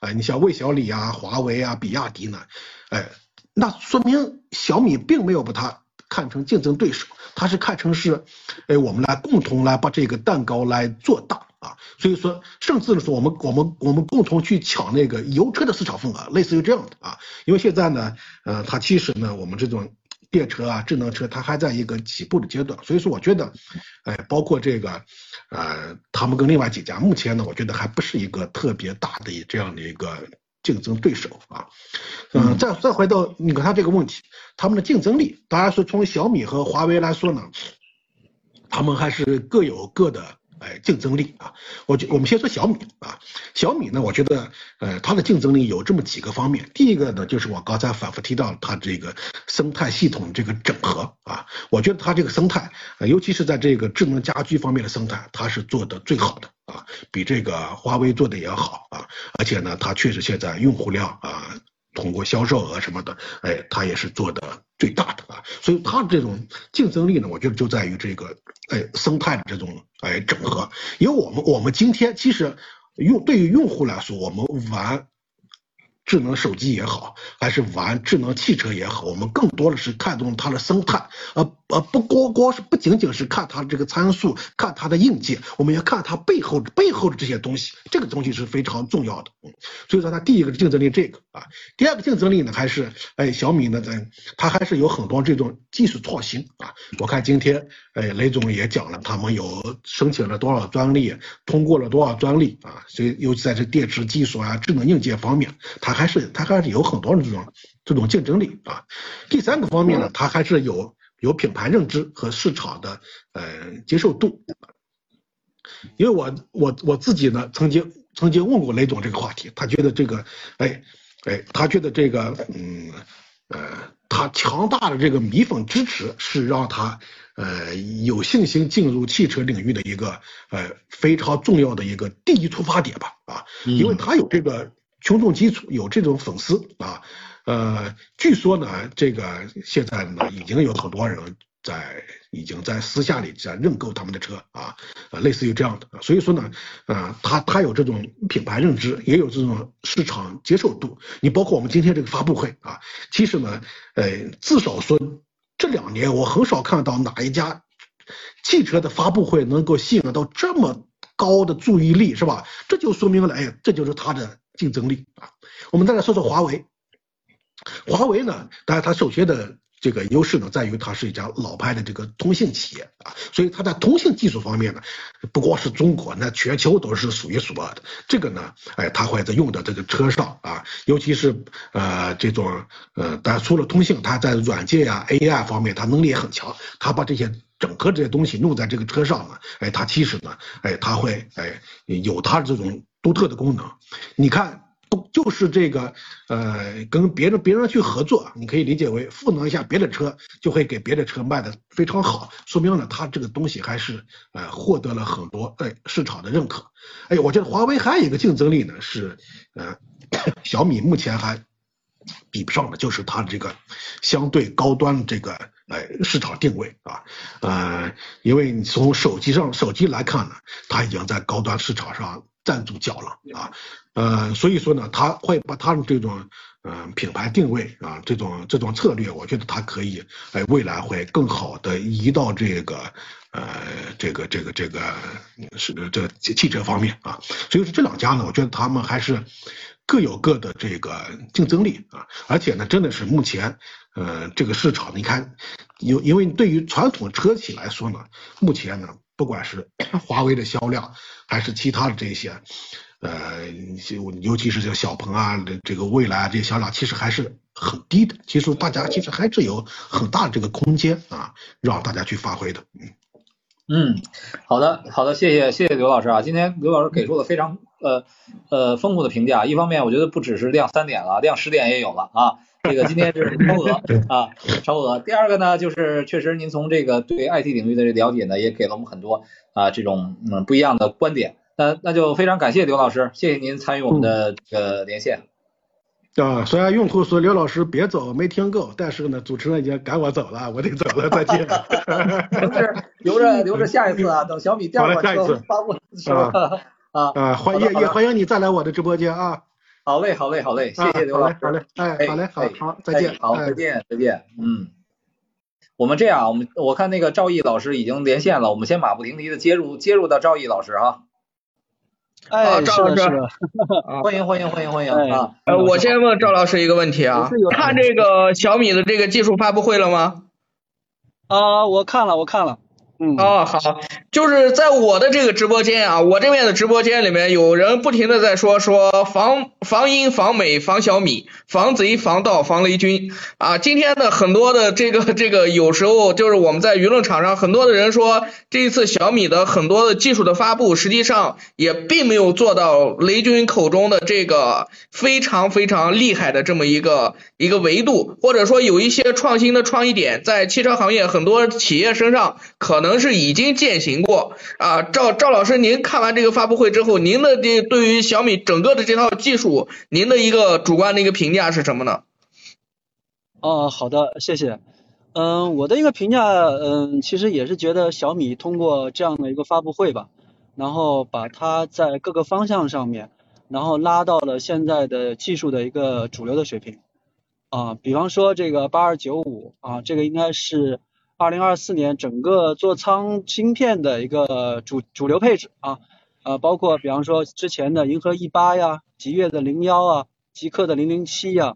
哎，你像魏小李啊、华为啊、比亚迪呢？哎，那说明小米并没有把它看成竞争对手，它是看成是，哎，我们来共同来把这个蛋糕来做大。啊，所以说，甚至是我们我们我们共同去抢那个油车的市场份额，类似于这样的啊。因为现在呢，呃，它其实呢，我们这种电车啊、智能车，它还在一个起步的阶段。所以说，我觉得，哎，包括这个，呃，他们跟另外几家，目前呢，我觉得还不是一个特别大的这样的一个竞争对手啊。嗯，再再回到你看他这个问题，他们的竞争力，当然是从小米和华为来说呢，他们还是各有各的。哎，竞争力啊，我觉我们先说小米啊，小米呢，我觉得呃，它的竞争力有这么几个方面。第一个呢，就是我刚才反复提到它这个生态系统这个整合啊，我觉得它这个生态，尤其是在这个智能家居方面的生态，它是做的最好的啊，比这个华为做的也好啊，而且呢，它确实现在用户量啊。通过销售额什么的，哎，它也是做的最大的啊。所以它这种竞争力呢，我觉得就在于这个哎生态的这种哎整合。因为我们我们今天其实用对于用户来说，我们玩。智能手机也好，还是玩智能汽车也好，我们更多的是看重它的生态，而而不光光是不仅仅是看它这个参数，看它的硬件，我们要看它背后背后的这些东西，这个东西是非常重要的。嗯，所以说它第一个竞争力这个啊，第二个竞争力呢还是哎小米呢在它还是有很多这种技术创新啊。我看今天哎雷总也讲了，他们有申请了多少专利，通过了多少专利啊，所以尤其在这电池技术啊、智能硬件方面，它。还是它还是有很多这种这种竞争力啊。第三个方面呢，它还是有有品牌认知和市场的呃接受度。因为我我我自己呢，曾经曾经问过雷总这个话题，他觉得这个哎哎，他觉得这个嗯呃，他强大的这个米粉支持是让他呃有信心进入汽车领域的一个呃非常重要的一个第一出发点吧啊，因为他有这个。群众基础有这种粉丝啊，呃，据说呢，这个现在呢已经有很多人在已经在私下里在认购他们的车啊，呃，类似于这样的，所以说呢，呃，他他有这种品牌认知，也有这种市场接受度。你包括我们今天这个发布会啊，其实呢，呃，至少说这两年我很少看到哪一家汽车的发布会能够吸引到这么高的注意力，是吧？这就说明了，哎，这就是他的。竞争力啊，我们再来说说华为。华为呢，当然它首先的这个优势呢，在于它是一家老牌的这个通信企业啊，所以它在通信技术方面呢，不光是中国，那全球都是数一数二的。这个呢，哎，它会在用的这个车上啊，尤其是呃这种呃，当然除了通信，它在软件呀、AI 方面，它能力也很强。它把这些整合这些东西弄在这个车上呢，哎，它其实呢，哎，它会哎有它这种。独特的功能，你看，不就是这个，呃，跟别人别人去合作，你可以理解为赋能一下别的车，就会给别的车卖的非常好，说明了它这个东西还是呃获得了很多哎市场的认可。哎，我觉得华为还有一个竞争力呢，是呃小米目前还比不上的，就是它这个相对高端这个哎市场定位啊，呃，因为你从手机上手机来看呢，它已经在高端市场上。站住脚了啊，呃，所以说呢，他会把他的这种嗯品牌定位啊，这种这种策略，我觉得他可以，哎，未来会更好的移到这个呃这个这个这个是这汽车方面啊，所以说这两家呢，我觉得他们还是各有各的这个竞争力啊，而且呢，真的是目前呃这个市场，你看，因因为对于传统车企来说呢，目前呢。不管是 华为的销量，还是其他的这些，呃，尤其是这个小鹏啊，这个蔚来啊，这些销量其实还是很低的。其实大家其实还是有很大的这个空间啊，让大家去发挥的。嗯，嗯，好的，好的，谢谢谢谢刘老师啊，今天刘老师给出了非常呃呃丰富的评价。一方面，我觉得不只是亮三点了，亮十点也有了啊。这个今天是 超额啊，超额。第二个呢，就是确实您从这个对 IT 领域的了解呢，也给了我们很多啊这种嗯不一样的观点。那那就非常感谢刘老师，谢谢您参与我们的这个连线。啊，虽然用户说刘老师别走，没听够，但是呢，主持人已经赶我走了，我得走了，再见。留着留着下一次啊，等小米第二款车发布的时候啊啊，欢迎也欢迎你再来我的直播间啊。好嘞，好嘞，好嘞，谢谢刘老师。好嘞，哎，好嘞，好，好，再见。好，再见，再见。嗯，我们这样，我们我看那个赵毅老师已经连线了，我们先马不停蹄的接入接入到赵毅老师哈。哎，赵老师，欢迎欢迎欢迎欢迎啊！呃，我先问赵老师一个问题啊，看这个小米的这个技术发布会了吗？啊，我看了，我看了。哦，好，就是在我的这个直播间啊，我这边的直播间里面有人不停的在说说防防音防美防小米防贼防盗防雷军啊，今天的很多的这个这个有时候就是我们在舆论场上很多的人说这一次小米的很多的技术的发布，实际上也并没有做到雷军口中的这个非常非常厉害的这么一个一个维度，或者说有一些创新的创意点在汽车行业很多企业身上可能。能是已经践行过啊。赵赵老师，您看完这个发布会之后，您的这对于小米整个的这套技术，您的一个主观的一个评价是什么呢？哦，好的，谢谢。嗯，我的一个评价，嗯，其实也是觉得小米通过这样的一个发布会吧，然后把它在各个方向上面，然后拉到了现在的技术的一个主流的水平。啊，比方说这个八二九五啊，这个应该是二零二四年整个座舱芯片的一个主主流配置啊，呃，包括比方说之前的银河 E 八呀，极越的零幺啊，极客的零零七呀，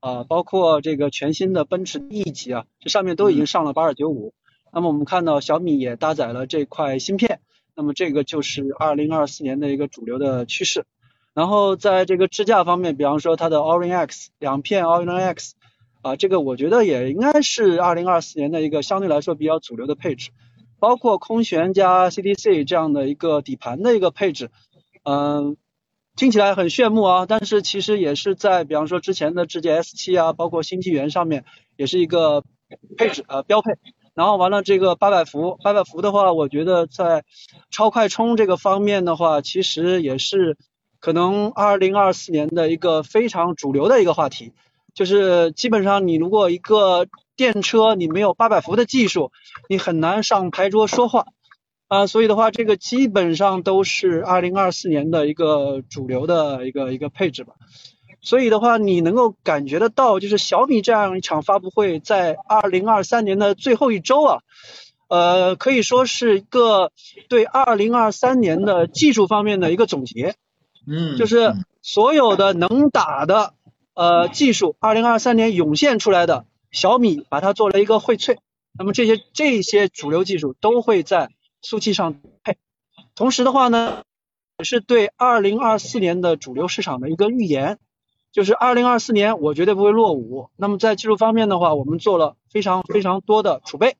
啊，包括这个全新的奔驰 E 级啊，这上面都已经上了八二九五。那么我们看到小米也搭载了这块芯片，那么这个就是二零二四年的一个主流的趋势。然后在这个支架方面，比方说它的 Orin X 两片 Orin X 啊，这个我觉得也应该是二零二四年的一个相对来说比较主流的配置，包括空悬加 CDC 这样的一个底盘的一个配置，嗯，听起来很炫目啊，但是其实也是在比方说之前的智界 S 七啊，包括新纪元上面也是一个配置呃标配。然后完了这个八百伏，八百伏的话，我觉得在超快充这个方面的话，其实也是。可能二零二四年的一个非常主流的一个话题，就是基本上你如果一个电车你没有八百伏的技术，你很难上牌桌说话啊，所以的话这个基本上都是二零二四年的一个主流的一个一个配置吧。所以的话你能够感觉得到，就是小米这样一场发布会在二零二三年的最后一周啊，呃可以说是一个对二零二三年的技术方面的一个总结。嗯，就是所有的能打的呃技术，二零二三年涌现出来的，小米把它做了一个荟萃。那么这些这些主流技术都会在速七上配。同时的话呢，也是对二零二四年的主流市场的一个预言，就是二零二四年我绝对不会落伍。那么在技术方面的话，我们做了非常非常多的储备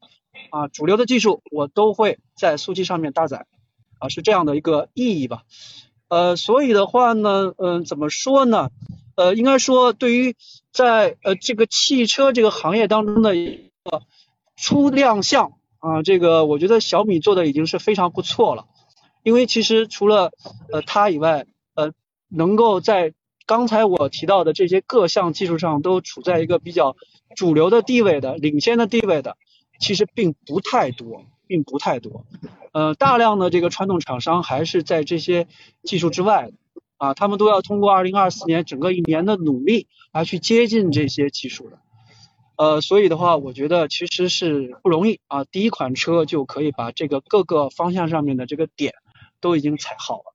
啊，主流的技术我都会在速七上面搭载啊，是这样的一个意义吧。呃，所以的话呢，嗯，怎么说呢？呃，应该说，对于在呃这个汽车这个行业当中的一个初亮相啊，这个我觉得小米做的已经是非常不错了。因为其实除了呃它以外，呃，能够在刚才我提到的这些各项技术上都处在一个比较主流的地位的、领先的地位的，其实并不太多，并不太多。呃，大量的这个传统厂商还是在这些技术之外的啊，他们都要通过二零二四年整个一年的努力来去接近这些技术的。呃，所以的话，我觉得其实是不容易啊，第一款车就可以把这个各个方向上面的这个点都已经踩好了。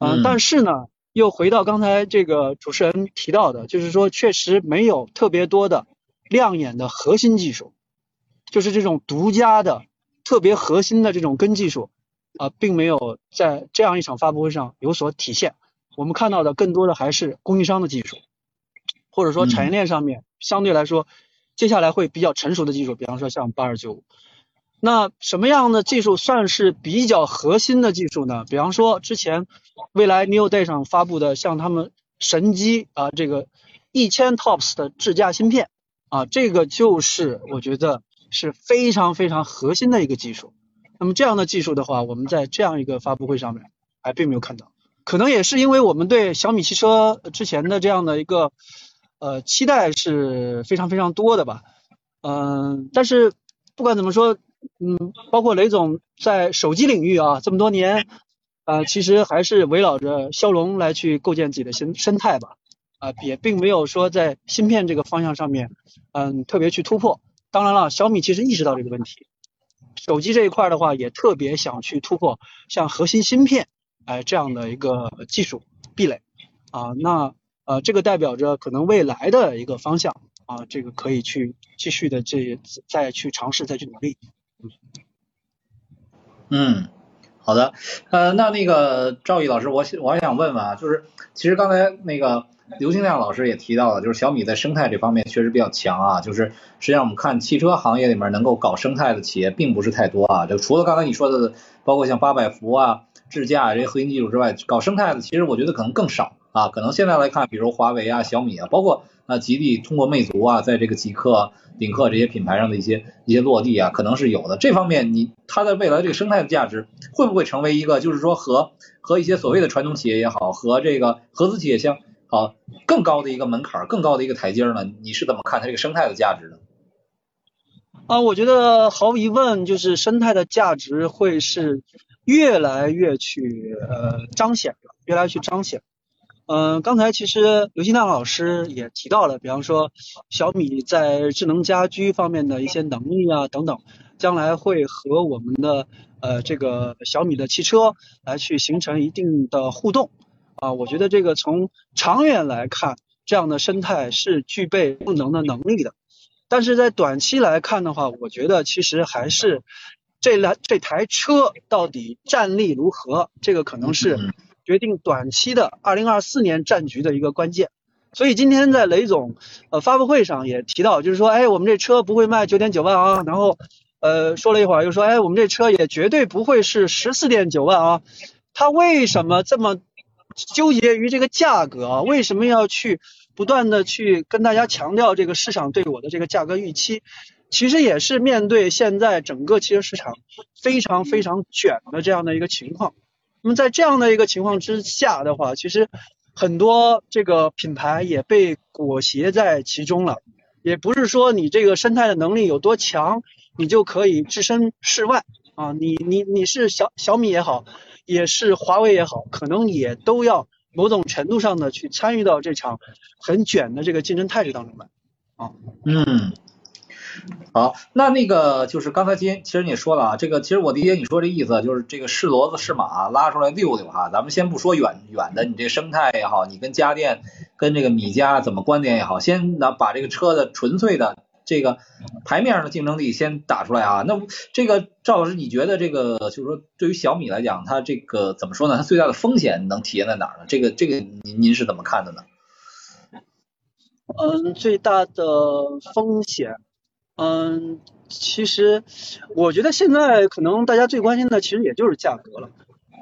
嗯。但是呢，又回到刚才这个主持人提到的，就是说确实没有特别多的亮眼的核心技术，就是这种独家的。特别核心的这种根技术啊，并没有在这样一场发布会上有所体现。我们看到的更多的还是供应商的技术，或者说产业链上面相对来说，接下来会比较成熟的技术，比方说像八二九五。那什么样的技术算是比较核心的技术呢？比方说之前未来 New Day 上发布的像他们神机啊，这个一千 TOPS 的智驾芯片啊，这个就是我觉得。是非常非常核心的一个技术，那么这样的技术的话，我们在这样一个发布会上面还并没有看到，可能也是因为我们对小米汽车之前的这样的一个呃期待是非常非常多的吧，嗯，但是不管怎么说，嗯，包括雷总在手机领域啊这么多年啊，其实还是围绕着骁龙来去构建自己的生生态吧，啊，也并没有说在芯片这个方向上面嗯特别去突破。当然了，小米其实意识到这个问题，手机这一块的话也特别想去突破像核心芯片哎这样的一个技术壁垒啊，那呃这个代表着可能未来的一个方向啊，这个可以去继续的这再去尝试再去努力。嗯，好的，呃那那个赵毅老师，我我还想问问啊，就是其实刚才那个。刘清亮老师也提到了，就是小米在生态这方面确实比较强啊。就是实际上我们看汽车行业里面能够搞生态的企业并不是太多啊。就除了刚才你说的，包括像八百伏啊、智驾这些核心技术之外，搞生态的其实我觉得可能更少啊，可能现在来看，比如华为啊、小米啊，包括啊吉利通过魅族啊，在这个极客、领克这些品牌上的一些一些落地啊，可能是有的。这方面你它的未来这个生态的价值会不会成为一个，就是说和和一些所谓的传统企业也好，和这个合资企业相好更高的一个门槛，更高的一个台阶呢？你是怎么看它这个生态的价值的？啊，我觉得毫无疑问，就是生态的价值会是越来越去呃彰显了，越来越去彰显。嗯，刚才其实刘金亮老师也提到了，比方说小米在智能家居方面的一些能力啊等等，将来会和我们的呃这个小米的汽车来去形成一定的互动啊。我觉得这个从长远来看，这样的生态是具备赋能的能力的。但是在短期来看的话，我觉得其实还是这辆这台车到底战力如何，这个可能是决定短期的二零二四年战局的一个关键。所以今天在雷总呃发布会上也提到，就是说，哎，我们这车不会卖九点九万啊，然后呃说了一会儿又说，哎，我们这车也绝对不会是十四点九万啊。他为什么这么纠结于这个价格啊？为什么要去？不断的去跟大家强调这个市场对我的这个价格预期，其实也是面对现在整个汽车市场非常非常卷的这样的一个情况。那么在这样的一个情况之下的话，其实很多这个品牌也被裹挟在其中了。也不是说你这个生态的能力有多强，你就可以置身事外啊。你你你是小小米也好，也是华为也好，可能也都要。某种程度上的去参与到这场很卷的这个竞争态势当中来啊，嗯，好，那那个就是刚才今其实你说了啊，这个其实我理解你说这意思就是这个是骡子是马拉出来溜溜哈，咱们先不说远远的，你这生态也好，你跟家电跟这个米家怎么观点也好，先拿把这个车的纯粹的。这个牌面上的竞争力先打出来啊，那这个赵老师，你觉得这个就是说对于小米来讲，它这个怎么说呢？它最大的风险能体现在哪呢？这个这个您您是怎么看的呢？嗯，最大的风险，嗯，其实我觉得现在可能大家最关心的其实也就是价格了。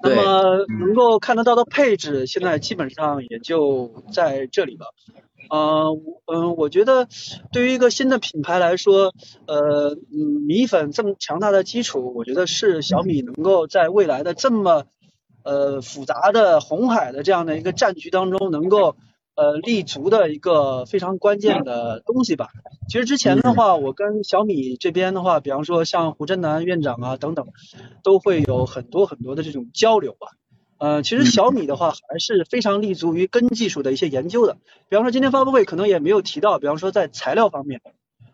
那么能够看得到的配置，现在基本上也就在这里了。呃，嗯，我觉得对于一个新的品牌来说，呃，米粉这么强大的基础，我觉得是小米能够在未来的这么呃复杂的红海的这样的一个战局当中，能够呃立足的一个非常关键的东西吧。其实之前的话，我跟小米这边的话，比方说像胡真南院长啊等等，都会有很多很多的这种交流吧。呃，其实小米的话还是非常立足于根技术的一些研究的。比方说今天发布会可能也没有提到，比方说在材料方面，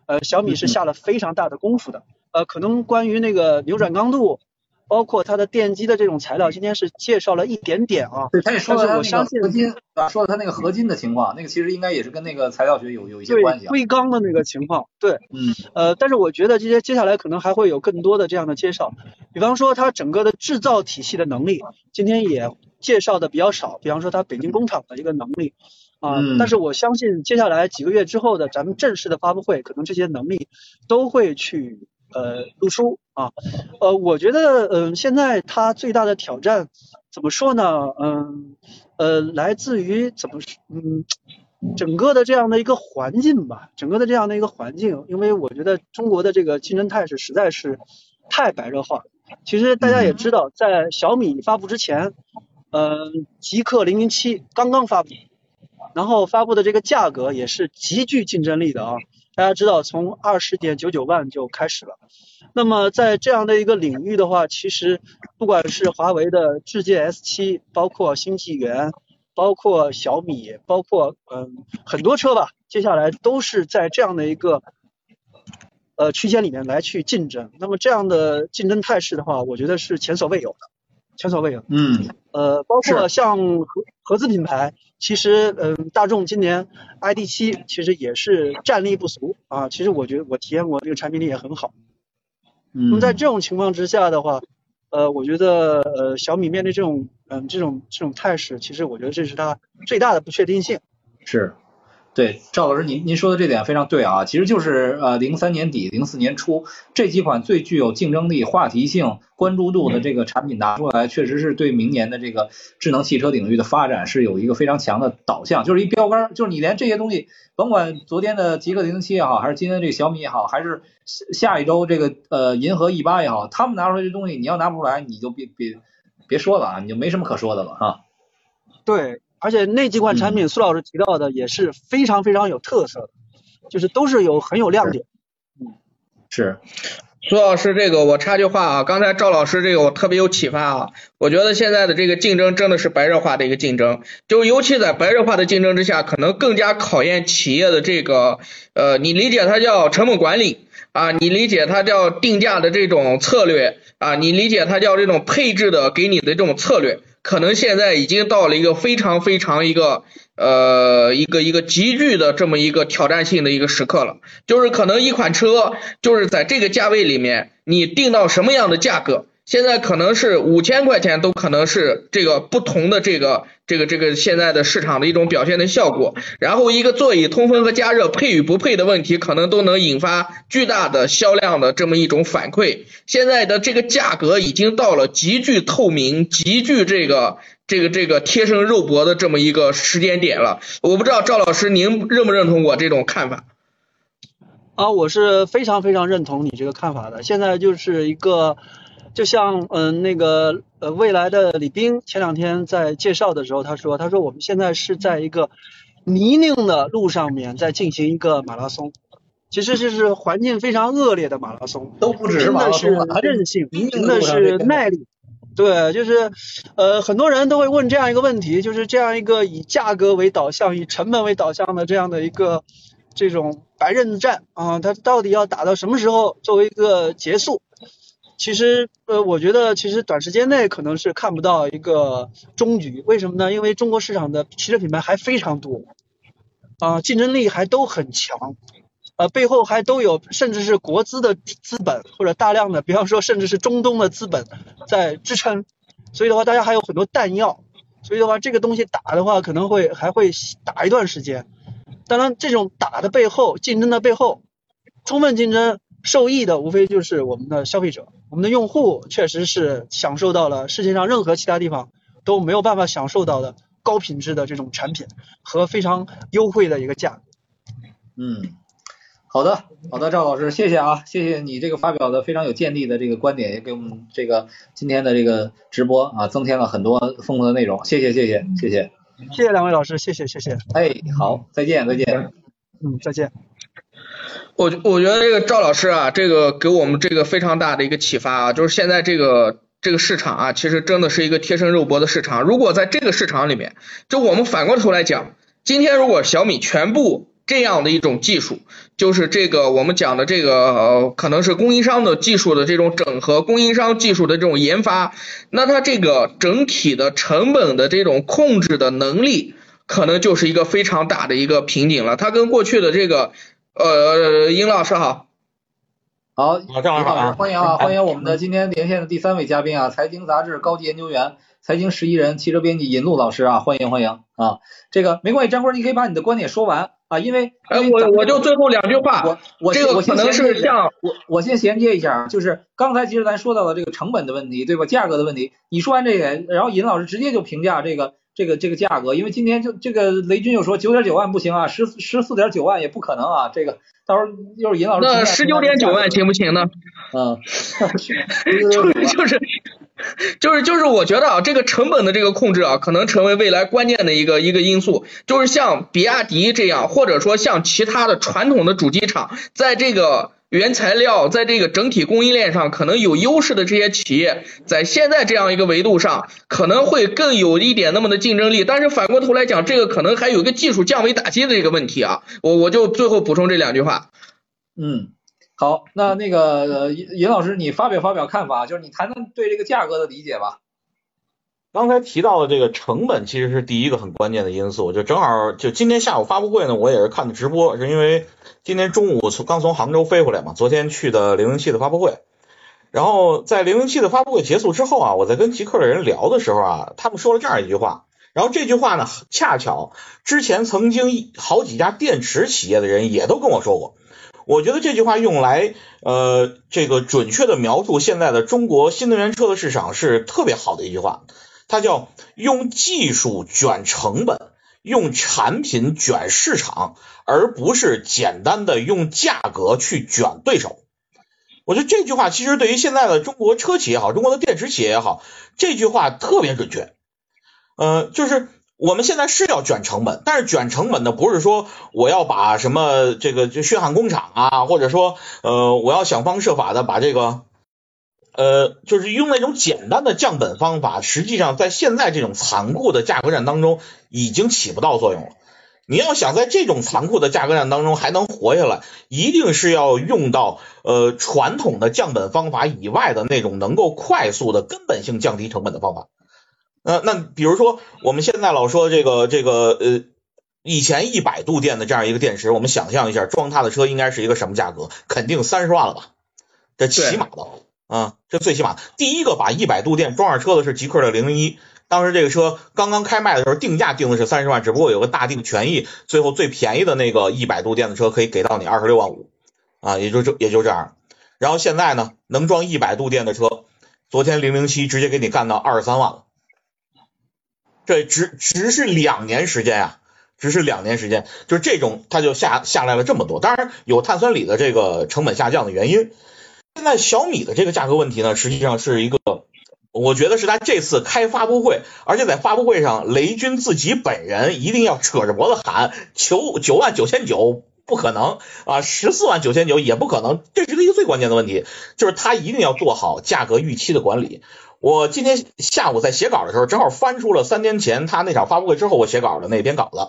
呃，小米是下了非常大的功夫的。呃，可能关于那个扭转刚度。包括它的电机的这种材料，今天是介绍了一点点啊。对，他也说了我相信合金啊，说了它那个合金的情况，那个其实应该也是跟那个材料学有有一些关系。硅钢的那个情况，对，嗯，呃，但是我觉得这些接下来可能还会有更多的这样的介绍，比方说它整个的制造体系的能力，今天也介绍的比较少。比方说它北京工厂的一个能力啊，但是我相信接下来几个月之后的咱们正式的发布会，可能这些能力都会去。呃，路书啊，呃，我觉得，嗯，现在它最大的挑战怎么说呢？嗯，呃，来自于怎么，嗯，整个的这样的一个环境吧，整个的这样的一个环境，因为我觉得中国的这个竞争态势实在是太白热化。其实大家也知道，在小米发布之前，嗯，极客零零七刚刚发布，然后发布的这个价格也是极具竞争力的啊。大家知道，从二十点九九万就开始了。那么在这样的一个领域的话，其实不管是华为的智界 S 七，包括新纪元，包括小米，包括嗯很多车吧，接下来都是在这样的一个呃区间里面来去竞争。那么这样的竞争态势的话，我觉得是前所未有的，前所未有。嗯。呃，包括像合合资品牌。其实，嗯，大众今年 ID 七其实也是战力不俗啊。其实我觉得我体验过这个产品力也很好。嗯。那么在这种情况之下的话，呃，我觉得呃小米面对这种嗯这种这种态势，其实我觉得这是它最大的不确定性。是。对，赵老师，您您说的这点非常对啊，其实就是呃，零三年底、零四年初这几款最具有竞争力、话题性、关注度的这个产品拿出来，确实是对明年的这个智能汽车领域的发展是有一个非常强的导向，就是一标杆，就是你连这些东西，甭管昨天的极客零零七也好，还是今天这个小米也好，还是下下一周这个呃银河 E 八也好，他们拿出来这东西，你要拿不出来，你就别别别说了啊，你就没什么可说的了啊。对，而且那几款产品，苏老师提到的也是非常非常有特色的，就是都是有很有亮点。嗯是，苏老师，这个我插句话啊，刚才赵老师这个我特别有启发啊，我觉得现在的这个竞争真的是白热化的一个竞争，就尤其在白热化的竞争之下，可能更加考验企业的这个呃，你理解它叫成本管理啊，你理解它叫定价的这种策略啊，你理解它叫这种配置的给你的这种策略。可能现在已经到了一个非常非常一个呃一个一个极具的这么一个挑战性的一个时刻了，就是可能一款车就是在这个价位里面，你定到什么样的价格？现在可能是五千块钱都可能是这个不同的这个这个这个现在的市场的一种表现的效果，然后一个座椅通风和加热配与不配的问题，可能都能引发巨大的销量的这么一种反馈。现在的这个价格已经到了极具透明、极具这个这个这个贴身肉搏的这么一个时间点了。我不知道赵老师您认不认同我这种看法？啊，我是非常非常认同你这个看法的。现在就是一个。就像嗯那个呃未来的李斌前两天在介绍的时候，他说他说我们现在是在一个泥泞的路上面在进行一个马拉松，其实就是环境非常恶劣的马拉松，都不只是马拉松，韧性，真的是耐力，对，就是呃很多人都会问这样一个问题，就是这样一个以价格为导向、以成本为导向的这样的一个这种白刃战啊，它到底要打到什么时候作为一个结束？其实，呃，我觉得其实短时间内可能是看不到一个终局。为什么呢？因为中国市场的汽车品牌还非常多，啊，竞争力还都很强，呃，背后还都有甚至是国资的资本或者大量的，比方说甚至是中东的资本在支撑。所以的话，大家还有很多弹药。所以的话，这个东西打的话，可能会还会打一段时间。当然，这种打的背后，竞争的背后，充分竞争。受益的无非就是我们的消费者，我们的用户确实是享受到了世界上任何其他地方都没有办法享受到的高品质的这种产品和非常优惠的一个价格。嗯，好的，好的，赵老师，谢谢啊，谢谢你这个发表的非常有见地的这个观点，也给我们这个今天的这个直播啊增添了很多丰富的内容，谢谢，谢谢，谢谢，谢谢两位老师，谢谢，谢谢。哎，好，再见，再见。嗯，再见。我我觉得这个赵老师啊，这个给我们这个非常大的一个启发啊，就是现在这个这个市场啊，其实真的是一个贴身肉搏的市场。如果在这个市场里面，就我们反过头来讲，今天如果小米全部这样的一种技术，就是这个我们讲的这个，可能是供应商的技术的这种整合，供应商技术的这种研发，那它这个整体的成本的这种控制的能力，可能就是一个非常大的一个瓶颈了。它跟过去的这个。呃，殷老师好，好，郑老师，欢迎啊，欢迎我们的今天连线的第三位嘉宾啊，财经杂志高级研究员、财经十一人、汽车编辑尹路老师啊，欢迎欢迎啊，这个没关系，张辉，你可以把你的观点说完啊，因为，哎，我我就最后两句话，我我这个可能是像我我先衔接一下，就是刚才其实咱说到了这个成本的问题，对吧？价格的问题，你说完这个，然后尹老师直接就评价这个。这个这个价格，因为今天就这个雷军又说九点九万不行啊，十十四点九万也不可能啊，这个到时候又是尹老师。那十九点九万行不行呢？嗯，就是就是就是就是我觉得啊，这个成本的这个控制啊，可能成为未来关键的一个一个因素。就是像比亚迪这样，或者说像其他的传统的主机厂，在这个。原材料在这个整体供应链上可能有优势的这些企业，在现在这样一个维度上，可能会更有一点那么的竞争力。但是反过头来讲，这个可能还有一个技术降维打击的这个问题啊。我我就最后补充这两句话。嗯，好，那那个尹尹老师，你发表发表看法，就是你谈谈对这个价格的理解吧。刚才提到的这个成本其实是第一个很关键的因素，就正好就今天下午发布会呢，我也是看的直播，是因为今天中午从刚从杭州飞回来嘛，昨天去的零零七的发布会，然后在零零七的发布会结束之后啊，我在跟极客的人聊的时候啊，他们说了这样一句话，然后这句话呢，恰巧之前曾经好几家电池企业的人也都跟我说过。我觉得这句话用来呃这个准确的描述现在的中国新能源车的市场是特别好的一句话，它叫用技术卷成本，用产品卷市场，而不是简单的用价格去卷对手。我觉得这句话其实对于现在的中国车企也好，中国的电池企业也好，这句话特别准确。呃，就是我们现在是要卷成本，但是卷成本的不是说我要把什么这个就血汗工厂啊，或者说呃我要想方设法的把这个呃就是用那种简单的降本方法，实际上在现在这种残酷的价格战当中已经起不到作用了。你要想在这种残酷的价格战当中还能活下来，一定是要用到呃传统的降本方法以外的那种能够快速的根本性降低成本的方法。呃，那比如说我们现在老说这个这个呃，以前一百度电的这样一个电池，我们想象一下装它的车应该是一个什么价格？肯定三十万了吧？这起码的啊，这最起码第一个把一百度电装上车的是极氪的零零一。当时这个车刚刚开卖的时候，定价定的是三十万，只不过有个大定权益，最后最便宜的那个一百度电的车可以给到你二十六万五啊，也就这也就这样。然后现在呢，能装一百度电的车，昨天零零七直接给你干到二十三万了，这只只是两年时间呀，只是两年时间，就是这种它就下下来了这么多。当然有碳酸锂的这个成本下降的原因。现在小米的这个价格问题呢，实际上是一个。我觉得是他这次开发布会，而且在发布会上，雷军自己本人一定要扯着脖子喊求九万九千九，不可能啊，十四万九千九也不可能，这是一个最关键的问题，就是他一定要做好价格预期的管理。我今天下午在写稿的时候，正好翻出了三年前他那场发布会之后我写稿的那篇稿子，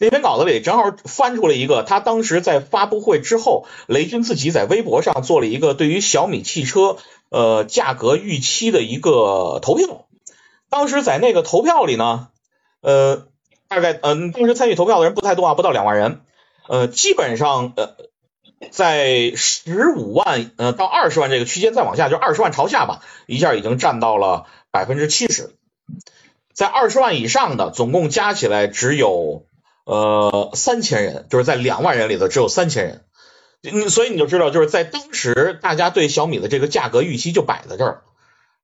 那篇稿子里正好翻出了一个他当时在发布会之后，雷军自己在微博上做了一个对于小米汽车。呃，价格预期的一个投票，当时在那个投票里呢，呃，大概嗯，当时参与投票的人不太多啊，不到两万人，呃，基本上呃，在十五万呃到二十万这个区间再往下，就二十万朝下吧，一下已经占到了百分之七十，在二十万以上的总共加起来只有呃三千人，就是在两万人里头只有三千人。你所以你就知道，就是在当时大家对小米的这个价格预期就摆在这儿，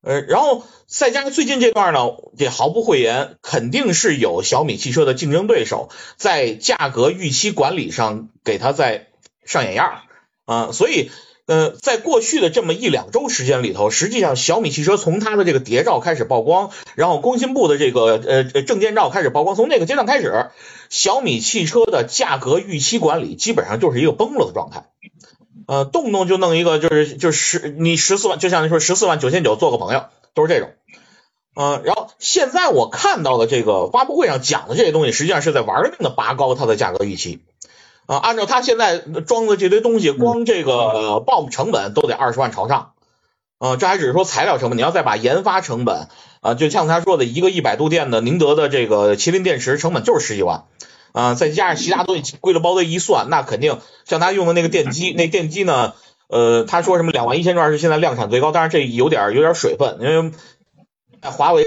呃，然后再加上最近这段呢，也毫不讳言，肯定是有小米汽车的竞争对手在价格预期管理上给他在上眼样啊，所以呃，在过去的这么一两周时间里头，实际上小米汽车从它的这个谍照开始曝光，然后工信部的这个呃证件照开始曝光，从那个阶段开始。小米汽车的价格预期管理基本上就是一个崩了的状态，呃，动不动就弄一个就是就是你十四万，就像你说十四万九千九做个朋友，都是这种，嗯，然后现在我看到的这个发布会上讲的这些东西，实际上是在玩命的拔高它的价格预期，啊，按照他现在装的这堆东西，光这个 BOM 成本都得二十万朝上，啊，这还只是说材料成本，你要再把研发成本。啊，就像他说的，一个一百度电的宁德的这个麒麟电池成本就是十几万，啊，再加上其他东西，归了包堆一算，那肯定像他用的那个电机，那电机呢，呃，他说什么两万一千转是现在量产最高，但是这有点有点水分，因为华为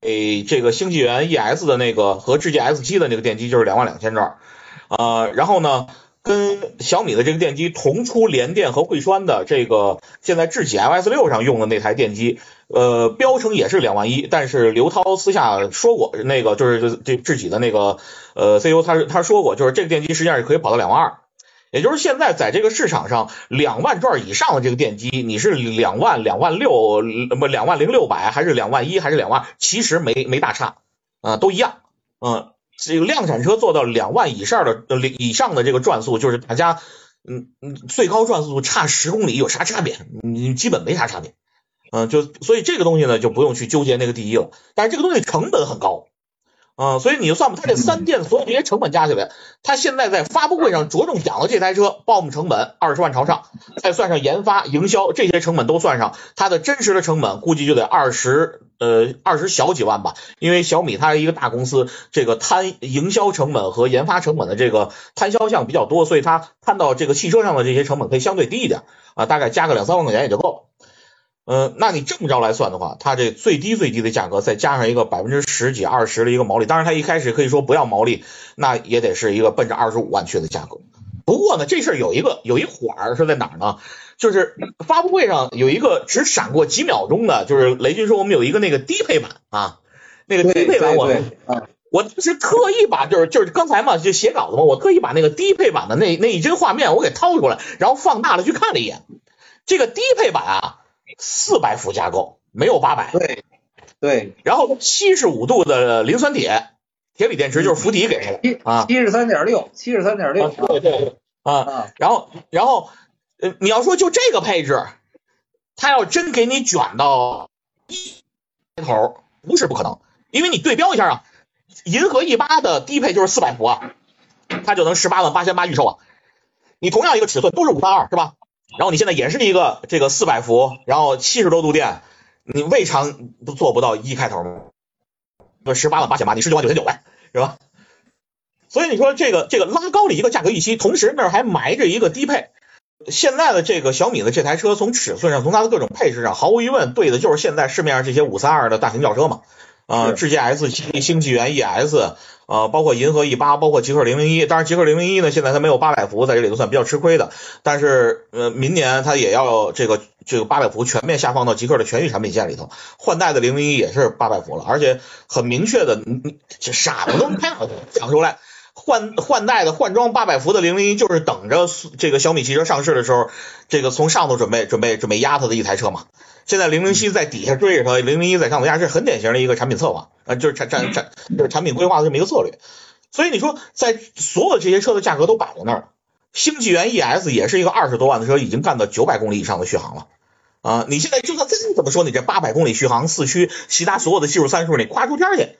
诶这个星纪元 ES 的那个和智界 S 七的那个电机就是两万两千转，啊，然后呢。跟小米的这个电机同出联电和汇川的这个现在智己 LS 六上用的那台电机，呃，标称也是两万一，但是刘涛私下说过，那个就是这智己的那个呃 CEO，他他说过，就是这个电机实际上是可以跑到两万二，也就是现在在这个市场上两万转以上的这个电机，你是两万两万六不两万零六百还是两万一还是两万，其实没没大差啊，都一样，嗯。这个量产车做到两万以上的呃以上的这个转速，就是大家嗯嗯最高转速差十公里有啥差别？你基本没啥差别，嗯，就所以这个东西呢就不用去纠结那个第一了。但是这个东西成本很高。啊，所以你就算吧，它这三店所有这些成本加起来，它现在在发布会上着重讲了这台车，BOM 成本二十万朝上，再算上研发、营销这些成本都算上，它的真实的成本估计就得二十呃二十小几万吧。因为小米它是一个大公司，这个摊营销成本和研发成本的这个摊销项比较多，所以它摊到这个汽车上的这些成本可以相对低一点啊，大概加个两三万块钱也就够了。呃，那你这么着来算的话，它这最低最低的价格再加上一个百分之十几二十的一个毛利，当然它一开始可以说不要毛利，那也得是一个奔着二十五万去的价格。不过呢，这事儿有一个有一环儿是在哪儿呢？就是发布会上有一个只闪过几秒钟的，就是雷军说我们有一个那个低配版啊，那个低配版我我当时特意把就是就是刚才嘛就写稿子嘛，我特意把那个低配版的那那一帧画面我给掏出来，然后放大了去看了一眼，这个低配版啊四百伏架构，没有八百，对对，然后七十五度的磷酸铁铁锂电池就是浮底给的啊，七十三点六，七十三点六，对对啊，然后然后呃你要说就这个配置，它要真给你卷到一头，不是不可能，因为你对标一下啊。银河 E 八的低配就是四百伏啊，它就能十八万八千八预售啊。你同样一个尺寸都是五三二是吧？然后你现在也是一个这个四百伏，然后七十多度电，你未尝不做不到一开头吗？不十八万八千八，你十九万九千九呗，是吧？所以你说这个这个拉高了一个价格预期，同时那儿还埋着一个低配。现在的这个小米的这台车，从尺寸上，从它的各种配置上，毫无疑问对的就是现在市面上这些五三二的大型轿车嘛。啊，智界 S 七、星纪元 ES，呃，包括银河 E 八，包括极氪零零一。当然，极氪零零一呢，现在它没有八百伏，在这里头算比较吃亏的。但是，呃，明年它也要这个这个八百伏全面下放到极氪的全域产品线里头。换代的零零一也是八百伏了，而且很明确的，你你傻子都能想 出来，换换代的换装八百伏的零零一，就是等着这个小米汽车上市的时候，这个从上头准备准备准备压它的一台车嘛。现在零零七在底下追着它，零零一在上头压，是很典型的一个产品策划啊，就是产产产就是产品规划的这么一个策略。所以你说，在所有这些车的价格都摆在那儿了，星纪元 ES 也是一个二十多万的车，已经干到九百公里以上的续航了啊！你现在就算再怎么说，你这八百公里续航四驱，其他所有的技术参数你夸出天去，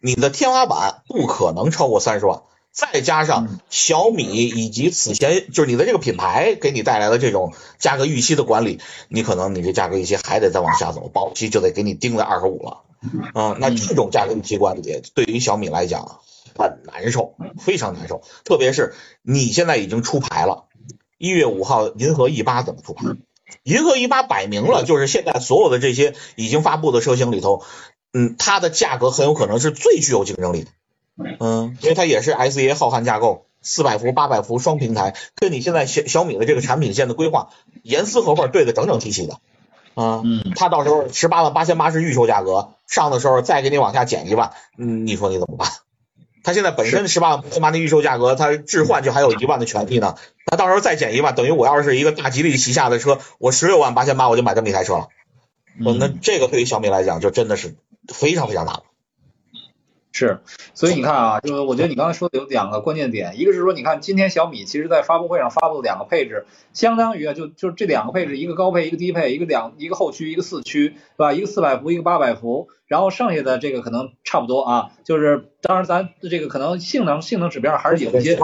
你的天花板不可能超过三十万。再加上小米以及此前就是你的这个品牌给你带来的这种价格预期的管理，你可能你这价格预期还得再往下走，保期就得给你定在二十五了啊。那这种价格预期管理对于小米来讲很难受，非常难受。特别是你现在已经出牌了，一月五号银河 E 八怎么出牌？银河 E 八摆明了就是现在所有的这些已经发布的车型里头，嗯，它的价格很有可能是最具有竞争力的。嗯，因为它也是 SEA 浩瀚架构，四百伏、八百伏双平台，跟你现在小小米的这个产品线的规划严丝合缝，对的整整齐齐的。啊，嗯，它到时候十八万八千八是预售价格，上的时候再给你往下减一万，嗯，你说你怎么办？它现在本身十八万八千八的预售价格，它置换就还有一万的权利呢，它到时候再减一万，等于我要是一个大吉利旗下的车，我十六万八千八我就买这么一台车了。嗯那这个对于小米来讲，就真的是非常非常大了。是，所以你看啊，就是我觉得你刚才说的有两个关键点，一个是说，你看今天小米其实在发布会上发布的两个配置，相当于啊，就就这两个配置，一个高配，一个低配，一个两一个后驱，一个四驱，对吧？一个四百伏，一个八百伏，然后剩下的这个可能差不多啊，就是当然咱这个可能性能性能指标还是有一些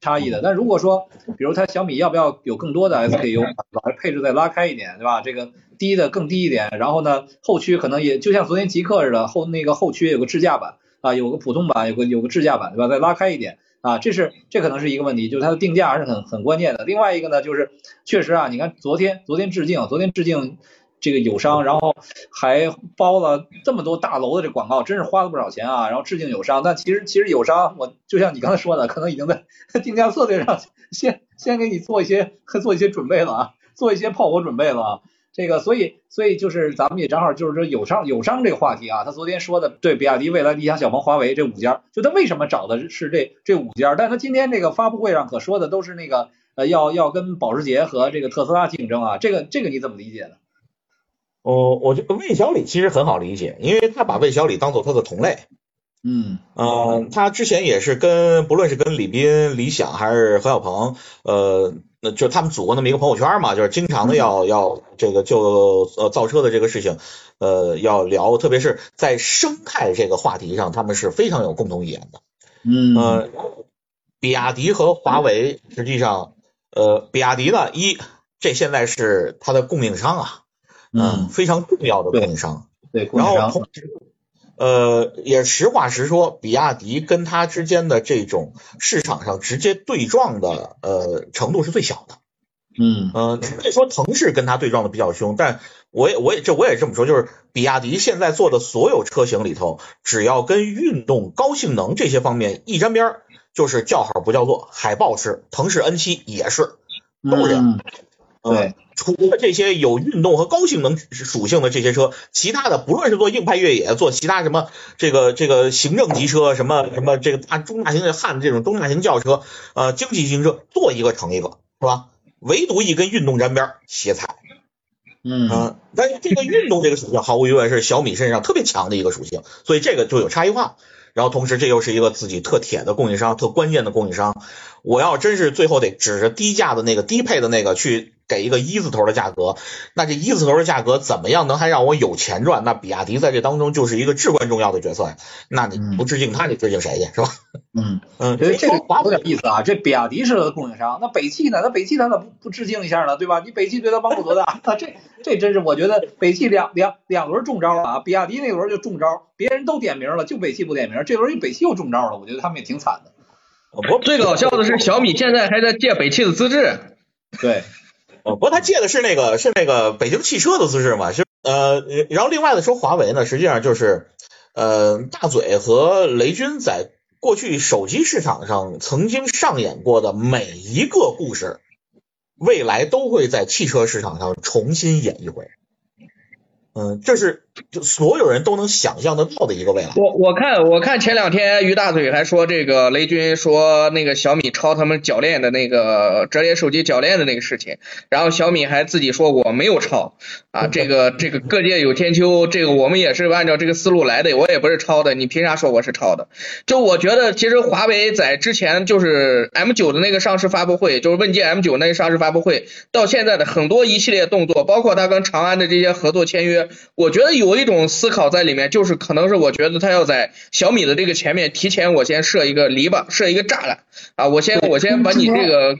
差异的。但如果说，比如它小米要不要有更多的 SKU，把配置再拉开一点，对吧？这个低的更低一点，然后呢，后驱可能也就像昨天极客似的，后那个后驱有个智驾版。啊，有个普通版，有个有个智驾版，对吧？再拉开一点啊，这是这可能是一个问题，就是它的定价还是很很关键的。另外一个呢，就是确实啊，你看昨天昨天致敬，昨天致敬这个友商，然后还包了这么多大楼的这广告，真是花了不少钱啊。然后致敬友商，但其实其实友商，我就像你刚才说的，可能已经在 定价策略上先先给你做一些做一些准备了啊，做一些炮火准备了啊。这个，所以，所以就是咱们也正好就是说友商友商这个话题啊，他昨天说的对比亚迪、蔚来、理想、小鹏、华为这五家，就他为什么找的是这这五家？但他今天这个发布会上可说的都是那个呃要要跟保时捷和这个特斯拉竞争啊，这个这个你怎么理解呢？哦，我觉得魏小李其实很好理解，因为他把魏小李当做他的同类。嗯，呃，他之前也是跟不论是跟李斌、理想还是何小鹏，呃。那就他们组过那么一个朋友圈嘛，就是经常的要要这个就呃造车的这个事情，呃要聊，特别是在生态这个话题上，他们是非常有共同语言的。嗯，呃，比亚迪和华为实际上，呃，比亚迪呢，一这现在是它的供应商啊，嗯，非常重要的供应商。对，然后同时。呃，也实话实说，比亚迪跟它之间的这种市场上直接对撞的呃程度是最小的。嗯嗯，可以说腾势跟它对撞的比较凶，但我也我也这我也这么说，就是比亚迪现在做的所有车型里头，只要跟运动、高性能这些方面一沾边儿，就是叫好不叫座。海豹是，腾势 N 七也是，都是这样。嗯对，除了这些有运动和高性能属性的这些车，其他的不论是做硬派越野，做其他什么这个这个行政级车，什么什么这个大中大型的汉这种中大型轿车，呃，经济型车，做一个成一个，是吧？唯独一跟运动沾边儿，歇菜。嗯嗯，但是这个运动这个属性毫无疑问是小米身上特别强的一个属性，所以这个就有差异化。然后同时这又是一个自己特铁的供应商，特关键的供应商。我要真是最后得指着低价的那个低配的那个去给一个一字头的价格，那这一字头的价格怎么样能还让我有钱赚？那比亚迪在这当中就是一个至关重要的角色呀。那你不致敬他，你致敬谁去是吧？嗯，嗯，这个华有点意思啊。这比亚迪是供应商，那北汽呢？那北汽他咋不不致敬一下呢？对吧？你北汽对他帮助多大？那这这真是我觉得北汽两两两轮中招了啊！比亚迪那轮就中招，别人都点名了，就北汽不点名，这轮北汽又中招了，我觉得他们也挺惨的。我最搞笑的是小米现在还在借北汽的资质。对，呃，不过他借的是那个是那个北京汽车的资质嘛，是呃，然后另外的说华为呢，实际上就是呃大嘴和雷军在过去手机市场上曾经上演过的每一个故事，未来都会在汽车市场上重新演一回。嗯，这是就所有人都能想象得到的一个未来。我我看我看前两天于大嘴还说这个雷军说那个小米抄他们铰链的那个折叠手机铰链的那个事情，然后小米还自己说我没有抄啊，这个这个各界有千秋，这个我们也是按照这个思路来的，我也不是抄的，你凭啥说我是抄的？就我觉得其实华为在之前就是 M 九的那个上市发布会，就是问界 M 九那个上市发布会，到现在的很多一系列动作，包括他跟长安的这些合作签约。我觉得有一种思考在里面，就是可能是我觉得他要在小米的这个前面提前，我先设一个篱笆，设一个栅栏啊，我先我先把你这个。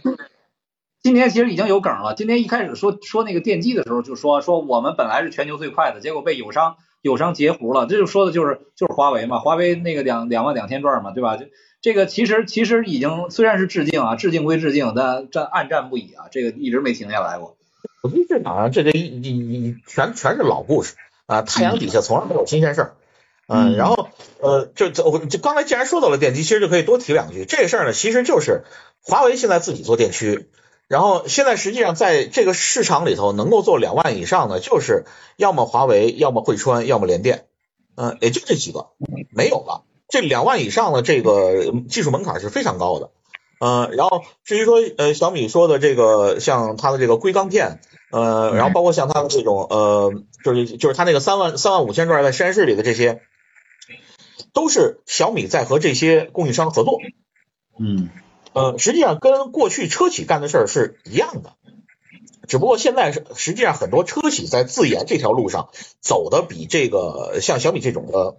今天其实已经有梗了。今天一开始说说那个电机的时候，就说说我们本来是全球最快的，结果被友商友商截胡了。这就说的就是就是华为嘛，华为那个两两万两千转嘛，对吧？就这个其实其实已经虽然是致敬啊，致敬归致敬，但战暗战不已啊，这个一直没停下来过。手机市场上这这一一一全全是老故事啊，太阳底下从来没有新鲜事儿。嗯，然后呃，就这我就刚才既然说到了电机，其实就可以多提两句。这个事儿呢，其实就是华为现在自己做电驱，然后现在实际上在这个市场里头能够做两万以上的，就是要么华为，要么汇川，要么联电，嗯，也就这几个，没有了。这两万以上的这个技术门槛是非常高的。呃，然后至于说呃小米说的这个像它的这个硅钢片，呃，然后包括像它的这种呃，就是就是它那个三万三万五千转在实验室里的这些，都是小米在和这些供应商合作。嗯，呃，实际上跟过去车企干的事儿是一样的，只不过现在是实际上很多车企在自研这条路上走的比这个像小米这种的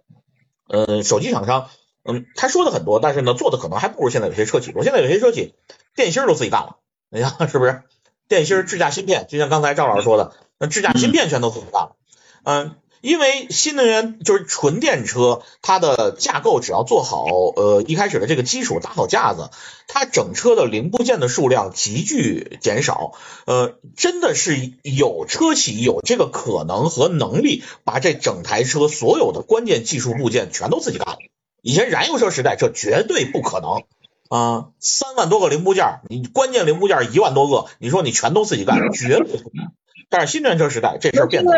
呃手机厂商。嗯，他说的很多，但是呢，做的可能还不如现在有些车企。我现在有些车企电芯都自己干了，你看 是不是？电芯、智驾芯片，就像刚才赵老师说的，那智驾芯片全都自己干了。嗯，因为新能源就是纯电车，它的架构只要做好，呃，一开始的这个基础打好架子，它整车的零部件的数量急剧减少。呃，真的是有车企有这个可能和能力，把这整台车所有的关键技术部件全都自己干了。以前燃油车时代，这绝对不可能啊！三万多个零部件，你关键零部件一万多个，你说你全都自己干，绝对不可能。但是新能源车时代，这事儿变了。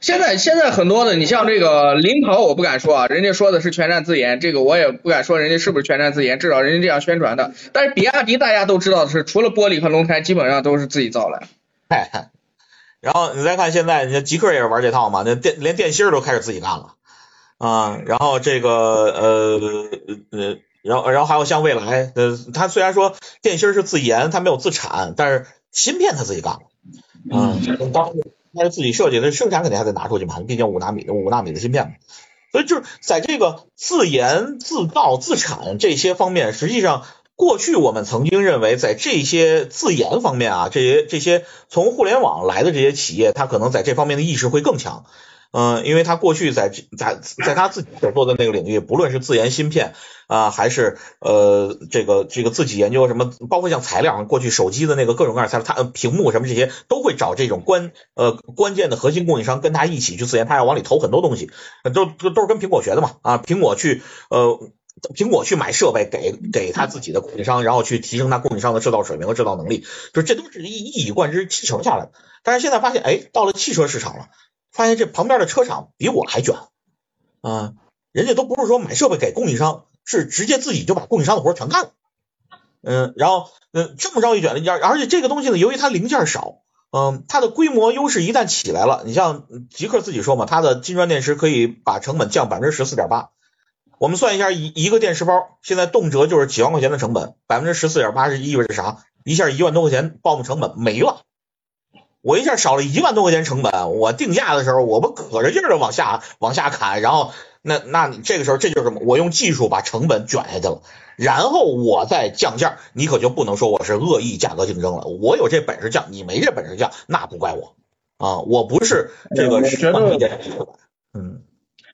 现在现在很多的，你像这个领跑，我不敢说啊，人家说的是全站自研，这个我也不敢说人家是不是全站自研，至少人家这样宣传的。但是比亚迪大家都知道的是，除了玻璃和轮胎，基本上都是自己造来。嗨，然后你再看现在，你看极客也是玩这套嘛，那电连电芯都开始自己干了。啊，然后这个呃呃，然后然后还有像未来，呃，它虽然说电芯是自研，它没有自产，但是芯片它自己干了，嗯，当它是自己设计的，生产肯定还得拿出去嘛，毕竟五纳米的五纳米的芯片嘛，所以就是在这个自研、自造、自产这些方面，实际上过去我们曾经认为，在这些自研方面啊，这些这些从互联网来的这些企业，它可能在这方面的意识会更强。嗯，因为他过去在在在他自己所做的那个领域，不论是自研芯片啊，还是呃这个这个自己研究什么，包括像材料，过去手机的那个各种各样材料，他屏幕什么这些都会找这种关呃关键的核心供应商跟他一起去自研，他要往里投很多东西，都都都是跟苹果学的嘛啊，苹果去呃。苹果去买设备给给他自己的供应商，然后去提升他供应商的制造水平和制造能力，就这都是一一以贯之继承下来的。但是现在发现，哎，到了汽车市场了，发现这旁边的车厂比我还卷啊！人家都不是说买设备给供应商，是直接自己就把供应商的活全干了。嗯，然后嗯，这么着一卷，而而且这个东西呢，由于它零件少，嗯，它的规模优势一旦起来了，你像极客自己说嘛，它的金砖电池可以把成本降百分之十四点八。我们算一下，一一个电池包现在动辄就是几万块钱的成本，百分之十四点八是意味着啥？一下一万多块钱报幕成本没了，我一下少了一万多块钱成本，我定价的时候我不可着劲儿的往下往下砍，然后那那你这个时候这就是什么？我用技术把成本卷下去了，然后我再降价，你可就不能说我是恶意价格竞争了，我有这本事降，你没这本事降，那不怪我啊，我不是这个是嗯。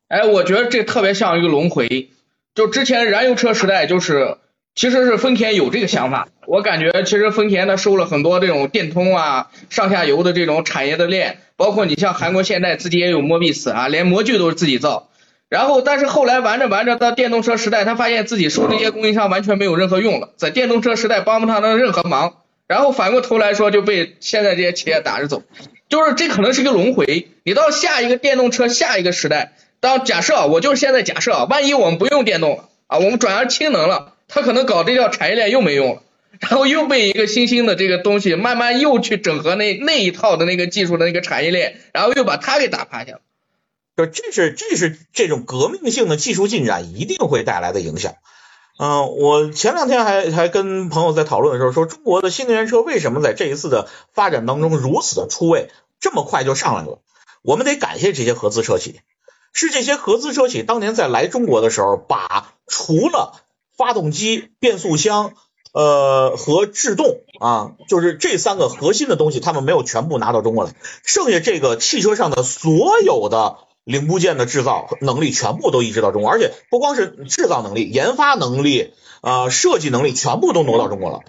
哎，我觉得这特别像一个轮回，就之前燃油车时代，就是其实是丰田有这个想法。我感觉其实丰田它收了很多这种电通啊、上下游的这种产业的链，包括你像韩国现代自己也有摩比斯啊，连模具都是自己造。然后，但是后来玩着玩着到电动车时代，他发现自己收这些供应商完全没有任何用了，在电动车时代帮不上他任何忙。然后反过头来说，就被现在这些企业打着走，就是这可能是个轮回。你到下一个电动车下一个时代。当假设我就是现在假设，万一我们不用电动了啊，我们转而氢能了，他可能搞这条产业链又没用了，然后又被一个新兴的这个东西慢慢又去整合那那一套的那个技术的那个产业链，然后又把它给打趴下了。就这是这是这种革命性的技术进展一定会带来的影响。嗯，我前两天还还跟朋友在讨论的时候说，中国的新能源车为什么在这一次的发展当中如此的出位，这么快就上来了？我们得感谢这些合资车企。是这些合资车企当年在来中国的时候，把除了发动机、变速箱，呃和制动啊，就是这三个核心的东西，他们没有全部拿到中国来，剩下这个汽车上的所有的零部件的制造能力全部都移植到中国，而且不光是制造能力、研发能力啊、设计能力全部都挪到中国了。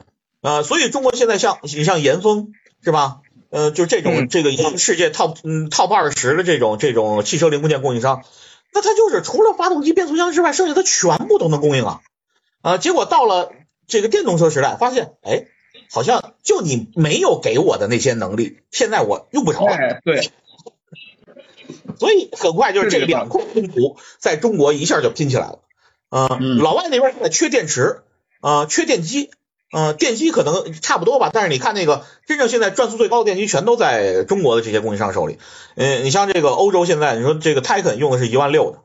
啊，所以中国现在像你像严峰是吧？呃，就这种这个世界 top 嗯 top 二十的这种这种汽车零部件供应商，那他就是除了发动机、变速箱之外，剩下的全部都能供应啊啊！结果到了这个电动车时代，发现哎，好像就你没有给我的那些能力，现在我用不着了。对，所以很快就是这两块拼图在中国一下就拼起来了。嗯，老外那边现在缺电池啊，缺电机。嗯，电机可能差不多吧，但是你看那个真正现在转速最高的电机全都在中国的这些供应商手里。嗯，你像这个欧洲现在，你说这个 Taycan 用的是一万六的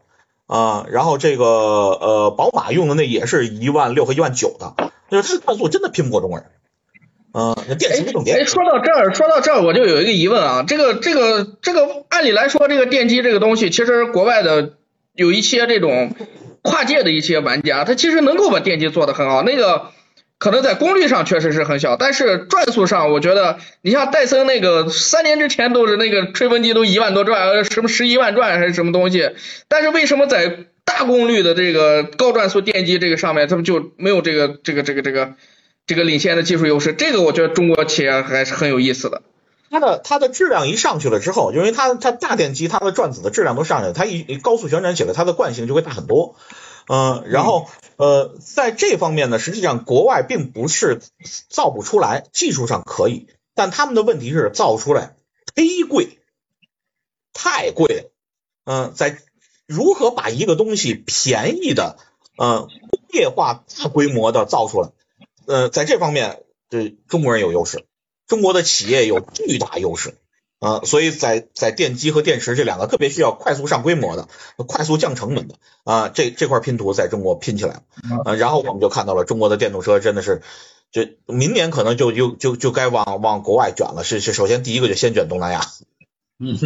啊，然后这个呃宝马用的那也是一万六和一万九的，就是它的转速真的拼不过中国人。嗯，电机重点。哎，说到这儿，说到这儿我就有一个疑问啊，这个这个这个按理来说，这个电机这个东西，其实国外的有一些这种跨界的一些玩家，他其实能够把电机做得很好，那个。可能在功率上确实是很小，但是转速上，我觉得你像戴森那个三年之前都是那个吹风机都一万多转，什么十一万转还是什么东西，但是为什么在大功率的这个高转速电机这个上面，他们就没有这个这个这个这个这个领先的技术优势？这个我觉得中国企业还是很有意思的。它的它的质量一上去了之后，因为它它大电机它的转子的质量都上去了，它一高速旋转起来，它的惯性就会大很多。嗯，然后呃，在这方面呢，实际上国外并不是造不出来，技术上可以，但他们的问题是造出来忒贵，太贵了。嗯，在如何把一个东西便宜的，呃，工业化大规模的造出来，呃，在这方面，对中国人有优势，中国的企业有巨大优势。啊，所以在在电机和电池这两个特别需要快速上规模的、快速降成本的啊，这这块拼图在中国拼起来了啊，然后我们就看到了中国的电动车真的是，就明年可能就就就就该往往国外卷了，是是，首先第一个就先卷东南亚。嗯，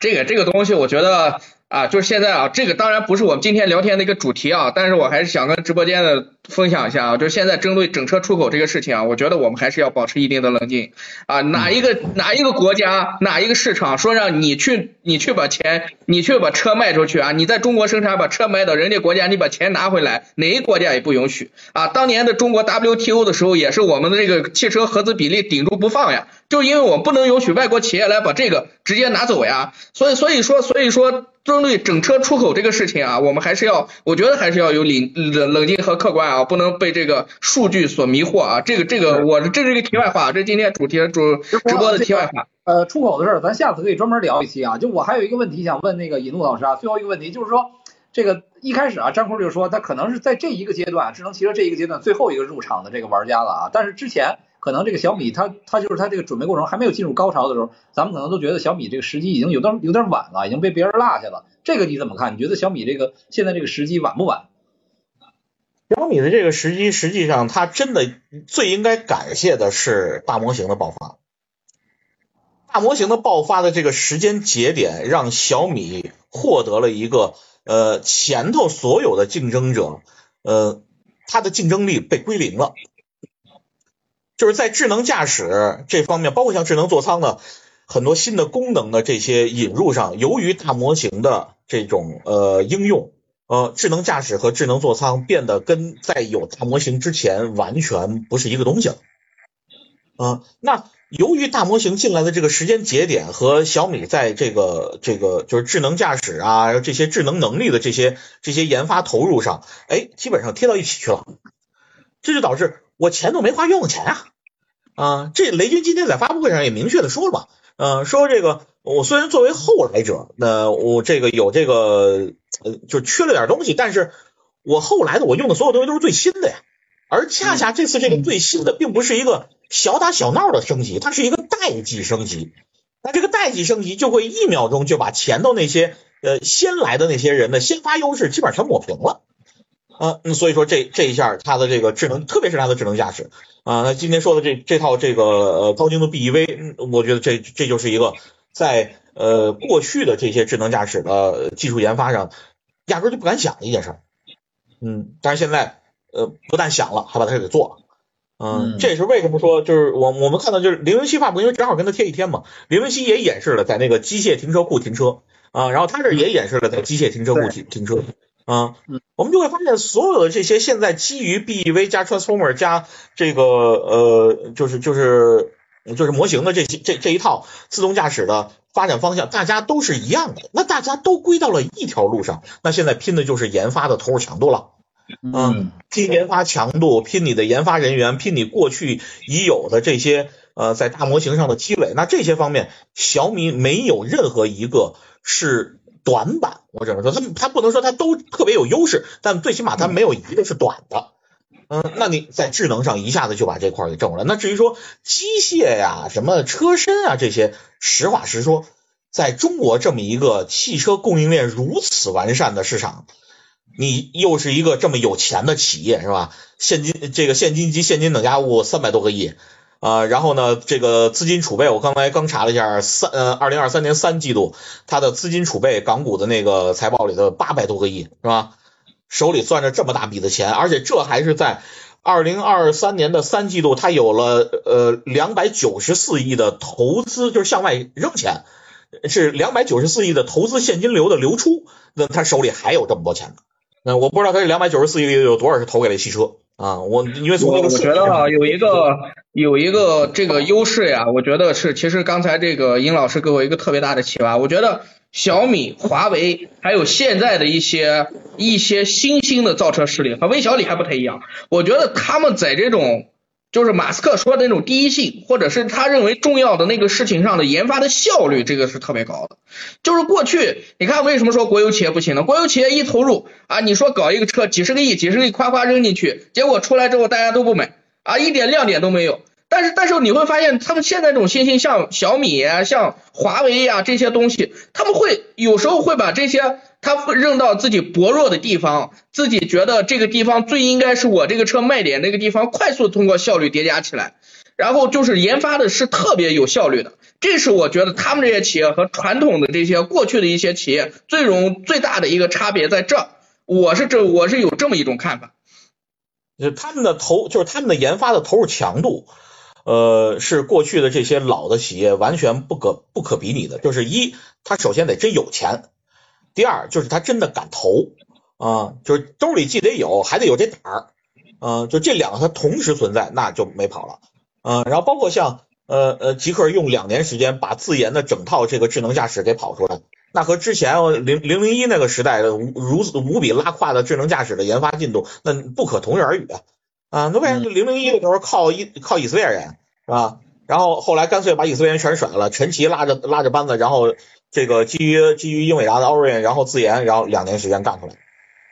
这个这个东西我觉得，啊，就是现在啊，这个当然不是我们今天聊天的一个主题啊，但是我还是想跟直播间的分享一下啊，就是现在针对整车出口这个事情啊，我觉得我们还是要保持一定的冷静。啊，哪一个哪一个国家哪一个市场说让你去你去把钱你去把车卖出去啊，你在中国生产把车卖到人家国家你把钱拿回来，哪一个国家也不允许。啊，当年的中国 WTO 的时候也是我们的这个汽车合资比例顶住不放呀，就因为我们不能允许外国企业来把这个直接拿走呀，所以所以说所以说。针对整车出口这个事情啊，我们还是要，我觉得还是要有冷冷冷静和客观啊，不能被这个数据所迷惑啊。这个这个，我这是一个题外话，这今天主题主直播的题外话。呃，出口的事儿，咱下次可以专门聊一期啊。就我还有一个问题想问那个尹路老师啊，最后一个问题就是说，这个一开始啊，张坤就说他可能是在这一个阶段，智能汽车这一个阶段最后一个入场的这个玩家了啊，但是之前。可能这个小米，它它就是它这个准备过程还没有进入高潮的时候，咱们可能都觉得小米这个时机已经有点有点晚了，已经被别人落下了。这个你怎么看？你觉得小米这个现在这个时机晚不晚？小米的这个时机，实际上它真的最应该感谢的是大模型的爆发。大模型的爆发的这个时间节点，让小米获得了一个呃前头所有的竞争者呃它的竞争力被归零了。就是在智能驾驶这方面，包括像智能座舱的很多新的功能的这些引入上，由于大模型的这种呃应用，呃，智能驾驶和智能座舱变得跟在有大模型之前完全不是一个东西了。啊，那由于大模型进来的这个时间节点和小米在这个这个就是智能驾驶啊这些智能能力的这些这些研发投入上，哎，基本上贴到一起去了，这就导致我钱都没花冤枉钱啊。啊，这雷军今天在发布会上也明确的说了嘛，呃，说这个我虽然作为后来者，那我这个有这个呃，就缺了点东西，但是我后来的我用的所有东西都是最新的呀，而恰恰这次这个最新的并不是一个小打小闹的升级，它是一个代际升级，那这个代际升级就会一秒钟就把前头那些呃先来的那些人的先发优势基本上全抹平了。啊，所以说这这一下它的这个智能，特别是它的智能驾驶。啊，那今天说的这这套这个呃高精度 BEV，我觉得这这就是一个在呃过去的这些智能驾驶的技术研发上压根就不敢想的一件事，嗯，但是现在呃不但想了，还把它给做了，嗯，这也是为什么说就是我我们看到就是零零七发布，因为正好跟它贴一天嘛，零零七也演示了在那个机械停车库停车。啊，然后它这也演示了在机械停车库停停车。啊，我们就会发现，所有的这些现在基于 BEV 加 Transformer 加这个呃，就是就是就是模型的这些这这一套自动驾驶的发展方向，大家都是一样的，那大家都归到了一条路上，那现在拼的就是研发的投入强度了，嗯，拼研发强度，拼你的研发人员，拼你过去已有的这些呃在大模型上的积累，那这些方面，小米没有任何一个是。短板，我只能说，他他不能说他都特别有优势，但最起码他没有一个是短的。嗯，那你在智能上一下子就把这块给挣了。那至于说机械呀、什么车身啊这些，实话实说，在中国这么一个汽车供应链如此完善的市场，你又是一个这么有钱的企业，是吧？现金这个现金及现金等价物三百多个亿。啊，然后呢，这个资金储备，我刚才刚查了一下，三呃，二零二三年三季度，它的资金储备，港股的那个财报里头八百多个亿，是吧？手里攥着这么大笔的钱，而且这还是在二零二三年的三季度，它有了呃两百九十四亿的投资，就是向外扔钱，是两百九十四亿的投资现金流的流出，那他手里还有这么多钱呢？那我不知道他这两百九十四亿有多少是投给了汽车。啊，我因为从那个我觉得啊，有一个有一个这个优势呀，我觉得是，其实刚才这个殷老师给我一个特别大的启发，我觉得小米、华为还有现在的一些一些新兴的造车势力和微小李还不太一样，我觉得他们在这种。就是马斯克说的那种第一性，或者是他认为重要的那个事情上的研发的效率，这个是特别高的。就是过去你看为什么说国有企业不行呢？国有企业一投入啊，你说搞一个车几十个亿、几十个亿夸夸扔进去，结果出来之后大家都不买啊，一点亮点都没有。但是但是你会发现，他们现在这种新兴，像小米啊、像华为呀这些东西，他们会有时候会把这些。他会扔到自己薄弱的地方，自己觉得这个地方最应该是我这个车卖点那个地方，快速通过效率叠加起来，然后就是研发的是特别有效率的。这是我觉得他们这些企业和传统的这些过去的一些企业最容最大的一个差别在这，我是这我是有这么一种看法。就他们的投就是他们的研发的投入强度，呃，是过去的这些老的企业完全不可不可比拟的。就是一，他首先得真有钱；第二，就是他真的敢投啊，就是兜里既得有，还得有这胆儿啊，就这两个它同时存在，那就没跑了啊。然后包括像呃呃，极客用两年时间把自研的整套这个智能驾驶给跑出来。那和之前零零零一那个时代的如此无比拉胯的智能驾驶的研发进度，那不可同日而语啊！啊，那为啥零零一的时候靠以靠以色列人是吧？然后后来干脆把以色列人全甩了，陈奇拉着拉着班子，然后这个基于基于英伟达的 Orin，然后自研，然后两年时间干出来。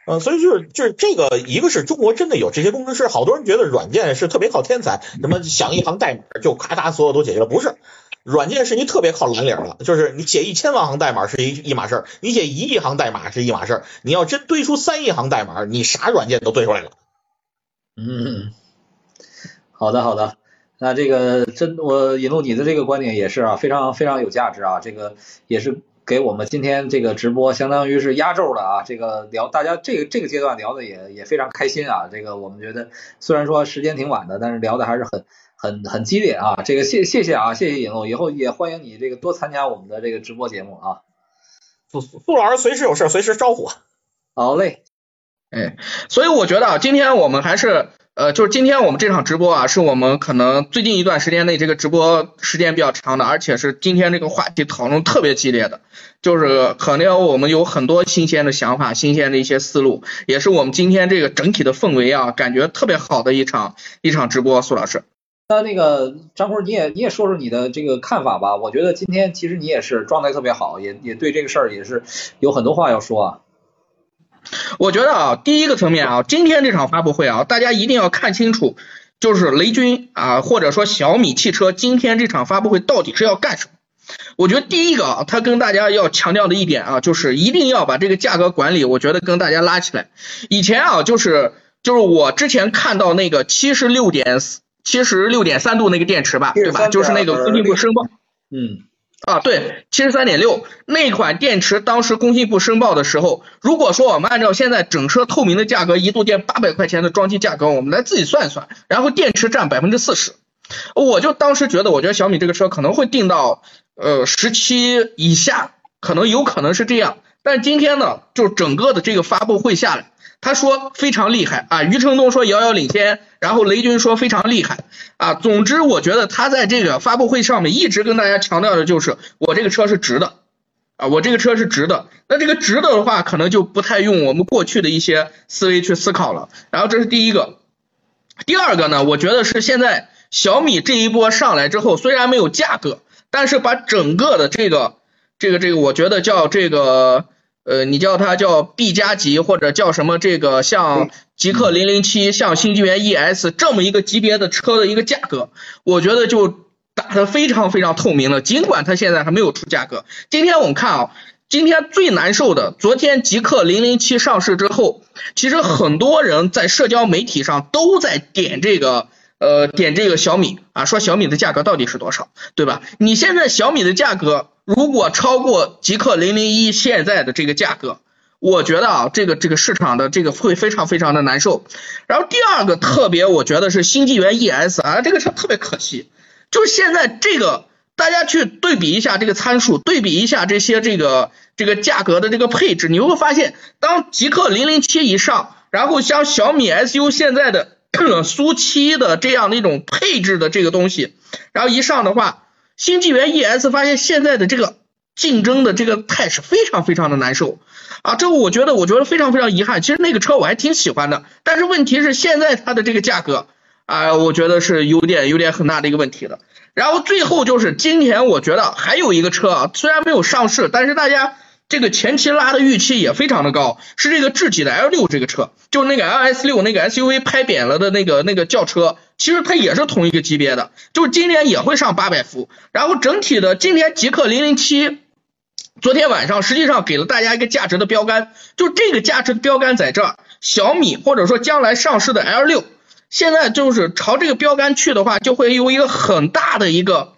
嗯，所以就是就是这个，一个是中国真的有这些工程师，好多人觉得软件是特别靠天才，什么想一行代码就咔嚓所有都解决了，不是。软件是你特别靠蓝领了，就是你写一千万行代码是一一码事儿，你写一亿行代码是一码事儿，你要真堆出三亿行代码，你啥软件都堆出来了。嗯，好的好的，那这个真我引路你的这个观点也是啊，非常非常有价值啊，这个也是给我们今天这个直播相当于是压轴的啊，这个聊大家这个这个阶段聊的也也非常开心啊，这个我们觉得虽然说时间挺晚的，但是聊的还是很。很很激烈啊，这个谢谢谢啊，谢谢引路，以后也欢迎你这个多参加我们的这个直播节目啊。苏苏老师随时有事随时招呼。好嘞，哎，所以我觉得啊，今天我们还是呃，就是今天我们这场直播啊，是我们可能最近一段时间内这个直播时间比较长的，而且是今天这个话题讨论特别激烈的，就是可能我们有很多新鲜的想法、新鲜的一些思路，也是我们今天这个整体的氛围啊，感觉特别好的一场一场直播，苏老师。那那个张辉，你也你也说说你的这个看法吧。我觉得今天其实你也是状态特别好，也也对这个事儿也是有很多话要说啊。我觉得啊，第一个层面啊，今天这场发布会啊，大家一定要看清楚，就是雷军啊，或者说小米汽车今天这场发布会到底是要干什么？我觉得第一个啊，他跟大家要强调的一点啊，就是一定要把这个价格管理，我觉得跟大家拉起来。以前啊，就是就是我之前看到那个七十六点四。七十六点三度那个电池吧，对吧？就是那个工信部申报，嗯，啊，对，七十三点六那款电池，当时工信部申报的时候，如果说我们按照现在整车透明的价格，一度电八百块钱的装机价格，我们来自己算一算，然后电池占百分之四十，我就当时觉得，我觉得小米这个车可能会定到呃十七以下，可能有可能是这样，但今天呢，就整个的这个发布会下来。他说非常厉害啊，余承东说遥遥领先，然后雷军说非常厉害啊。总之，我觉得他在这个发布会上面一直跟大家强调的就是我这个车是值的啊，我这个车是值的。那这个值的的话，可能就不太用我们过去的一些思维去思考了。然后这是第一个，第二个呢，我觉得是现在小米这一波上来之后，虽然没有价格，但是把整个的这个这个这个，我觉得叫这个。呃，你叫它叫 B 加级，或者叫什么？这个像极氪零零七，像新纪元 ES 这么一个级别的车的一个价格，我觉得就打得非常非常透明了。尽管它现在还没有出价格。今天我们看啊，今天最难受的，昨天极氪零零七上市之后，其实很多人在社交媒体上都在点这个。呃，点这个小米啊，说小米的价格到底是多少，对吧？你现在小米的价格如果超过极氪零零一现在的这个价格，我觉得啊，这个这个市场的这个会非常非常的难受。然后第二个特别，我觉得是新纪元 ES 啊，这个车特别可惜，就是现在这个大家去对比一下这个参数，对比一下这些这个这个价格的这个配置，你会发现，当极氪零零七以上，然后像小米 SU 现在的。苏七的这样的一种配置的这个东西，然后一上的话，新纪元 ES 发现现在的这个竞争的这个态势非常非常的难受啊，这个我觉得我觉得非常非常遗憾。其实那个车我还挺喜欢的，但是问题是现在它的这个价格啊，我觉得是有点有点很大的一个问题的。然后最后就是今年我觉得还有一个车啊，虽然没有上市，但是大家。这个前期拉的预期也非常的高，是这个智己的 L 六这个车，就那个 L S 六那个 SUV 拍扁了的那个那个轿车，其实它也是同一个级别的，就是今年也会上八百伏。然后整体的今天极氪零零七，昨天晚上实际上给了大家一个价值的标杆，就这个价值标杆在这儿，小米或者说将来上市的 L 六，现在就是朝这个标杆去的话，就会有一个很大的一个。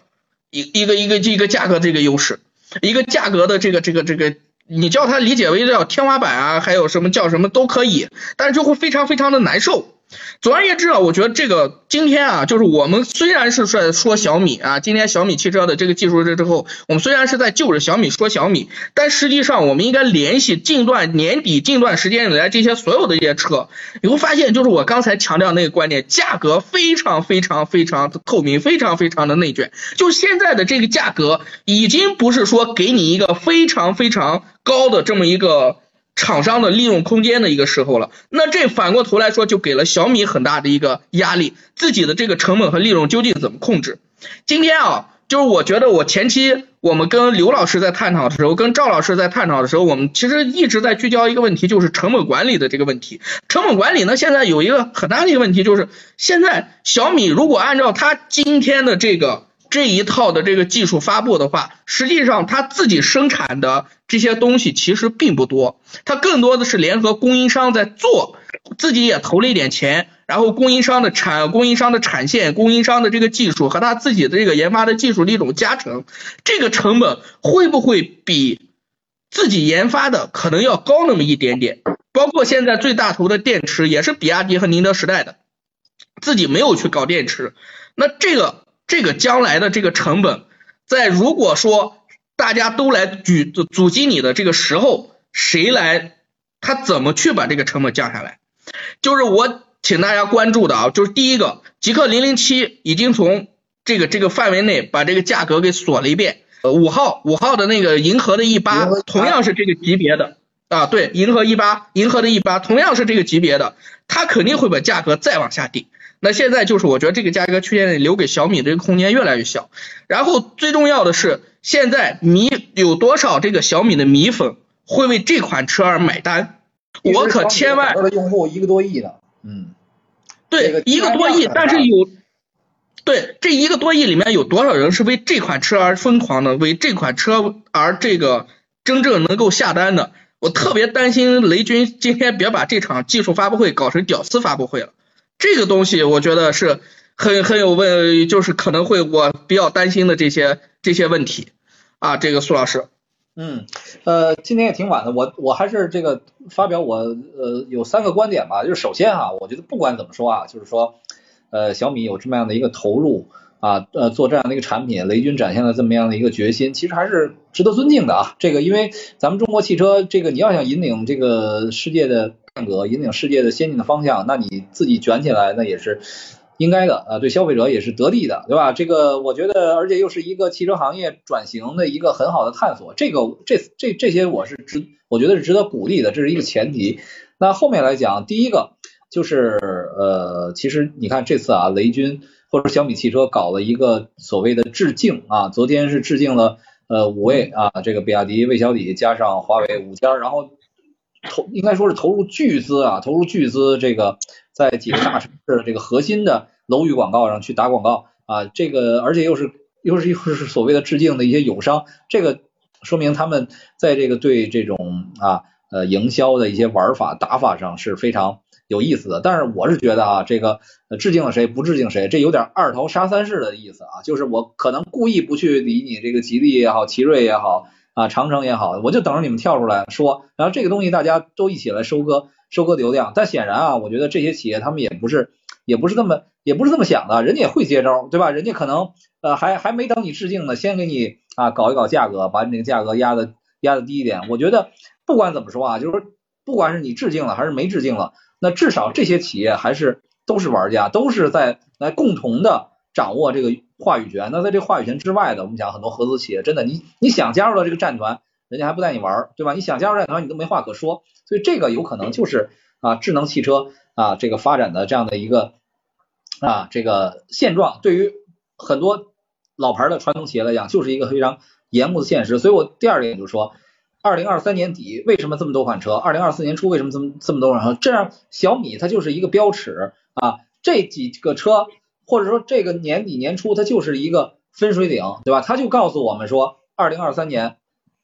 一一个一个一个价格这个优势，一个价格的这个这个这个，你叫它理解为叫天花板啊，还有什么叫什么都可以，但是就会非常非常的难受。总而言之啊，我觉得这个今天啊，就是我们虽然是在说小米啊，今天小米汽车的这个技术这之后，我们虽然是在就着小米说小米，但实际上我们应该联系近段年底近段时间以来这些所有的这些车，你会发现就是我刚才强调那个观点，价格非常非常非常透明，非常非常的内卷，就现在的这个价格已经不是说给你一个非常非常高的这么一个。厂商的利润空间的一个时候了，那这反过头来说，就给了小米很大的一个压力，自己的这个成本和利润究竟怎么控制？今天啊，就是我觉得我前期我们跟刘老师在探讨的时候，跟赵老师在探讨的时候，我们其实一直在聚焦一个问题，就是成本管理的这个问题。成本管理呢，现在有一个很大的一个问题，就是现在小米如果按照它今天的这个。这一套的这个技术发布的话，实际上它自己生产的这些东西其实并不多，它更多的是联合供应商在做，自己也投了一点钱，然后供应商的产供应商的产线、供应商的这个技术和他自己的这个研发的技术的一种加成，这个成本会不会比自己研发的可能要高那么一点点？包括现在最大头的电池也是比亚迪和宁德时代的，自己没有去搞电池，那这个。这个将来的这个成本，在如果说大家都来举阻击你的这个时候，谁来？他怎么去把这个成本降下来？就是我请大家关注的啊，就是第一个，极氪零零七已经从这个这个范围内把这个价格给锁了一遍。呃，五号五号的那个银河的 E 八同样是这个级别的啊，对，银河 E 八银河的 E 八同样是这个级别的，它肯定会把价格再往下定。那现在就是我觉得这个价格区间内留给小米这个空间越来越小，然后最重要的是现在米有多少这个小米的米粉会为这款车而买单？我可千万的用户一个多亿呢，嗯，对，一个多亿，但是有对这一个多亿里面有多少人是为这款车而疯狂的，为这款车而这个真正能够下单的？我特别担心雷军今天别把这场技术发布会搞成屌丝发布会了。这个东西我觉得是很很有问，就是可能会我比较担心的这些这些问题。啊，这个苏老师，嗯，呃，今天也挺晚的，我我还是这个发表我呃有三个观点吧，就是首先哈，我觉得不管怎么说啊，就是说呃小米有这么样的一个投入啊，呃做这样的一个产品，雷军展现了这么样的一个决心，其实还是值得尊敬的啊，这个因为咱们中国汽车这个你要想引领这个世界的。变革引领世界的先进的方向，那你自己卷起来，那也是应该的啊，对消费者也是得利的，对吧？这个我觉得，而且又是一个汽车行业转型的一个很好的探索，这个这这这些我是值，我觉得是值得鼓励的，这是一个前提。那后面来讲，第一个就是呃，其实你看这次啊，雷军或者小米汽车搞了一个所谓的致敬啊，昨天是致敬了呃五位啊，这个比亚迪、魏小李加上华为五家，然后。投应该说是投入巨资啊，投入巨资，这个在几个大城市的这个核心的楼宇广告上去打广告啊，这个而且又是又是又是所谓的致敬的一些友商，这个说明他们在这个对这种啊呃营销的一些玩法打法上是非常有意思的。但是我是觉得啊，这个致敬了谁不致敬谁，这有点二头杀三世的意思啊，就是我可能故意不去理你这个吉利也好，奇瑞也好。啊，长城也好，我就等着你们跳出来说，然后这个东西大家都一起来收割，收割流量。但显然啊，我觉得这些企业他们也不是，也不是这么，也不是这么想的，人家也会接招，对吧？人家可能呃还还没等你致敬呢，先给你啊搞一搞价格，把你那个价格压的压的低一点。我觉得不管怎么说啊，就是说不管是你致敬了还是没致敬了，那至少这些企业还是都是玩家，都是在来共同的。掌握这个话语权，那在这话语权之外的，我们讲很多合资企业，真的，你你想加入到这个战团，人家还不带你玩，对吧？你想加入战团，你都没话可说，所以这个有可能就是啊，智能汽车啊这个发展的这样的一个啊这个现状，对于很多老牌的传统企业来讲，就是一个非常严酷的现实。所以我第二点就是说，二零二三年底为什么这么多款车？二零二四年初为什么这么这么多款车？这样小米它就是一个标尺啊，这几个车。或者说这个年底年初它就是一个分水岭，对吧？它就告诉我们说，二零二三年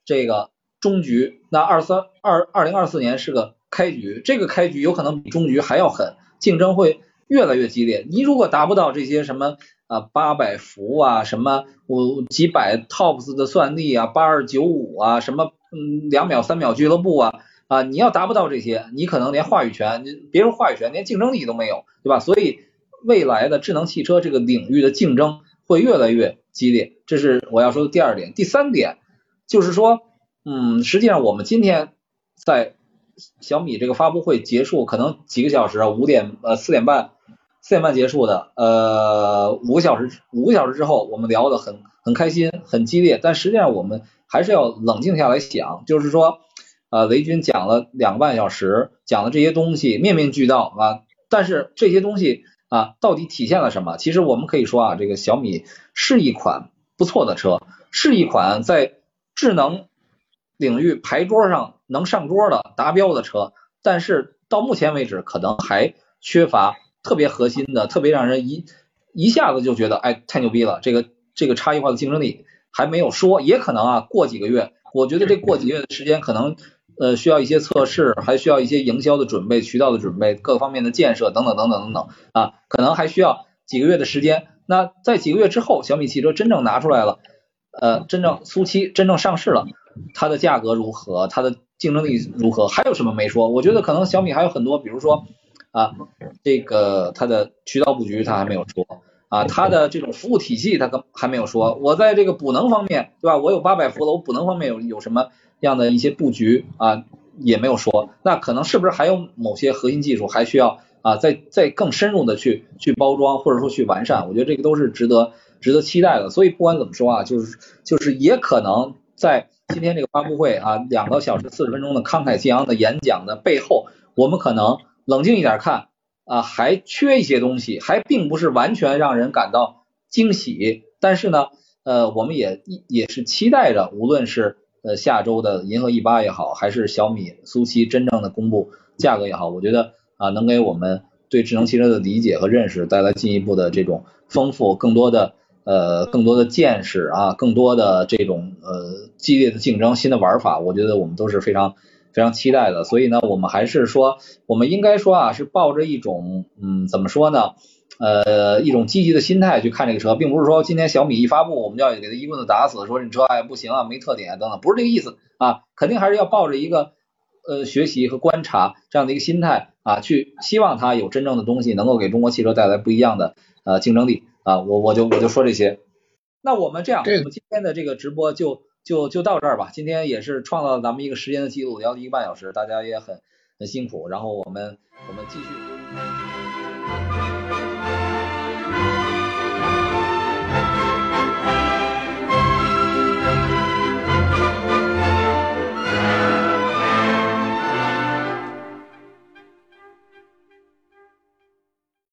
这个终局，那二三二二零二四年是个开局，这个开局有可能比终局还要狠，竞争会越来越激烈。你如果达不到这些什么啊八百伏啊，什么我几百 TOPS 的算力啊，八二九五啊，什么嗯两秒三秒俱乐部啊啊，你要达不到这些，你可能连话语权，你别说话语权，连竞争力都没有，对吧？所以未来的智能汽车这个领域的竞争会越来越激烈，这是我要说的第二点。第三点就是说，嗯，实际上我们今天在小米这个发布会结束，可能几个小时啊，五点呃四点半四点半结束的，呃五个小时五个小时之后，我们聊得很很开心，很激烈，但实际上我们还是要冷静下来想，就是说，呃雷军讲了两个半小时，讲的这些东西面面俱到啊，但是这些东西啊到底体现了什么？其实我们可以说啊，这个小米是一款不错的车，是一款在智能领域牌桌上能上桌的达标的车，但是到目前为止可能还缺乏特别核心的、特别让人一一下子就觉得哎太牛逼了，这个这个差异化的竞争力还没有说，也可能啊过几个月，我觉得这过几个月的时间可能呃需要一些测试，还需要一些营销的准备、渠道的准备、各方面的建设等等等等等等啊，可能还需要几个月的时间。那在几个月之后，小米汽车真正拿出来了，呃，真正苏七真正上市了。它的价格如何？它的竞争力如何？还有什么没说？我觉得可能小米还有很多，比如说啊，这个它的渠道布局它还没有说啊，它的这种服务体系它跟还没有说。我在这个补能方面，对吧？我有八百伏了，我补能方面有有什么样的一些布局啊，也没有说。那可能是不是还有某些核心技术还需要啊，再再更深入的去去包装或者说去完善？我觉得这个都是值得值得期待的。所以不管怎么说啊，就是就是也可能在。今天这个发布会啊，两个小时四十分钟的慷慨激昂的演讲的背后，我们可能冷静一点看啊，还缺一些东西，还并不是完全让人感到惊喜。但是呢，呃，我们也也是期待着，无论是呃下周的银河 E 八也好，还是小米苏七真正的公布价格也好，我觉得啊，能给我们对智能汽车的理解和认识带来进一步的这种丰富，更多的。呃，更多的见识啊，更多的这种呃激烈的竞争，新的玩法，我觉得我们都是非常非常期待的。所以呢，我们还是说，我们应该说啊，是抱着一种嗯，怎么说呢？呃，一种积极的心态去看这个车，并不是说今天小米一发布，我们就要给它一棍子打死，说这车哎不行啊，没特点等等，不是这个意思啊，肯定还是要抱着一个呃学习和观察这样的一个心态啊，去希望它有真正的东西能够给中国汽车带来不一样的呃竞争力。啊，我我就我就说这些。那我们这样，我们今天的这个直播就就就到这儿吧。今天也是创造了咱们一个时间的记录，聊了一个半小时，大家也很很辛苦。然后我们我们继续。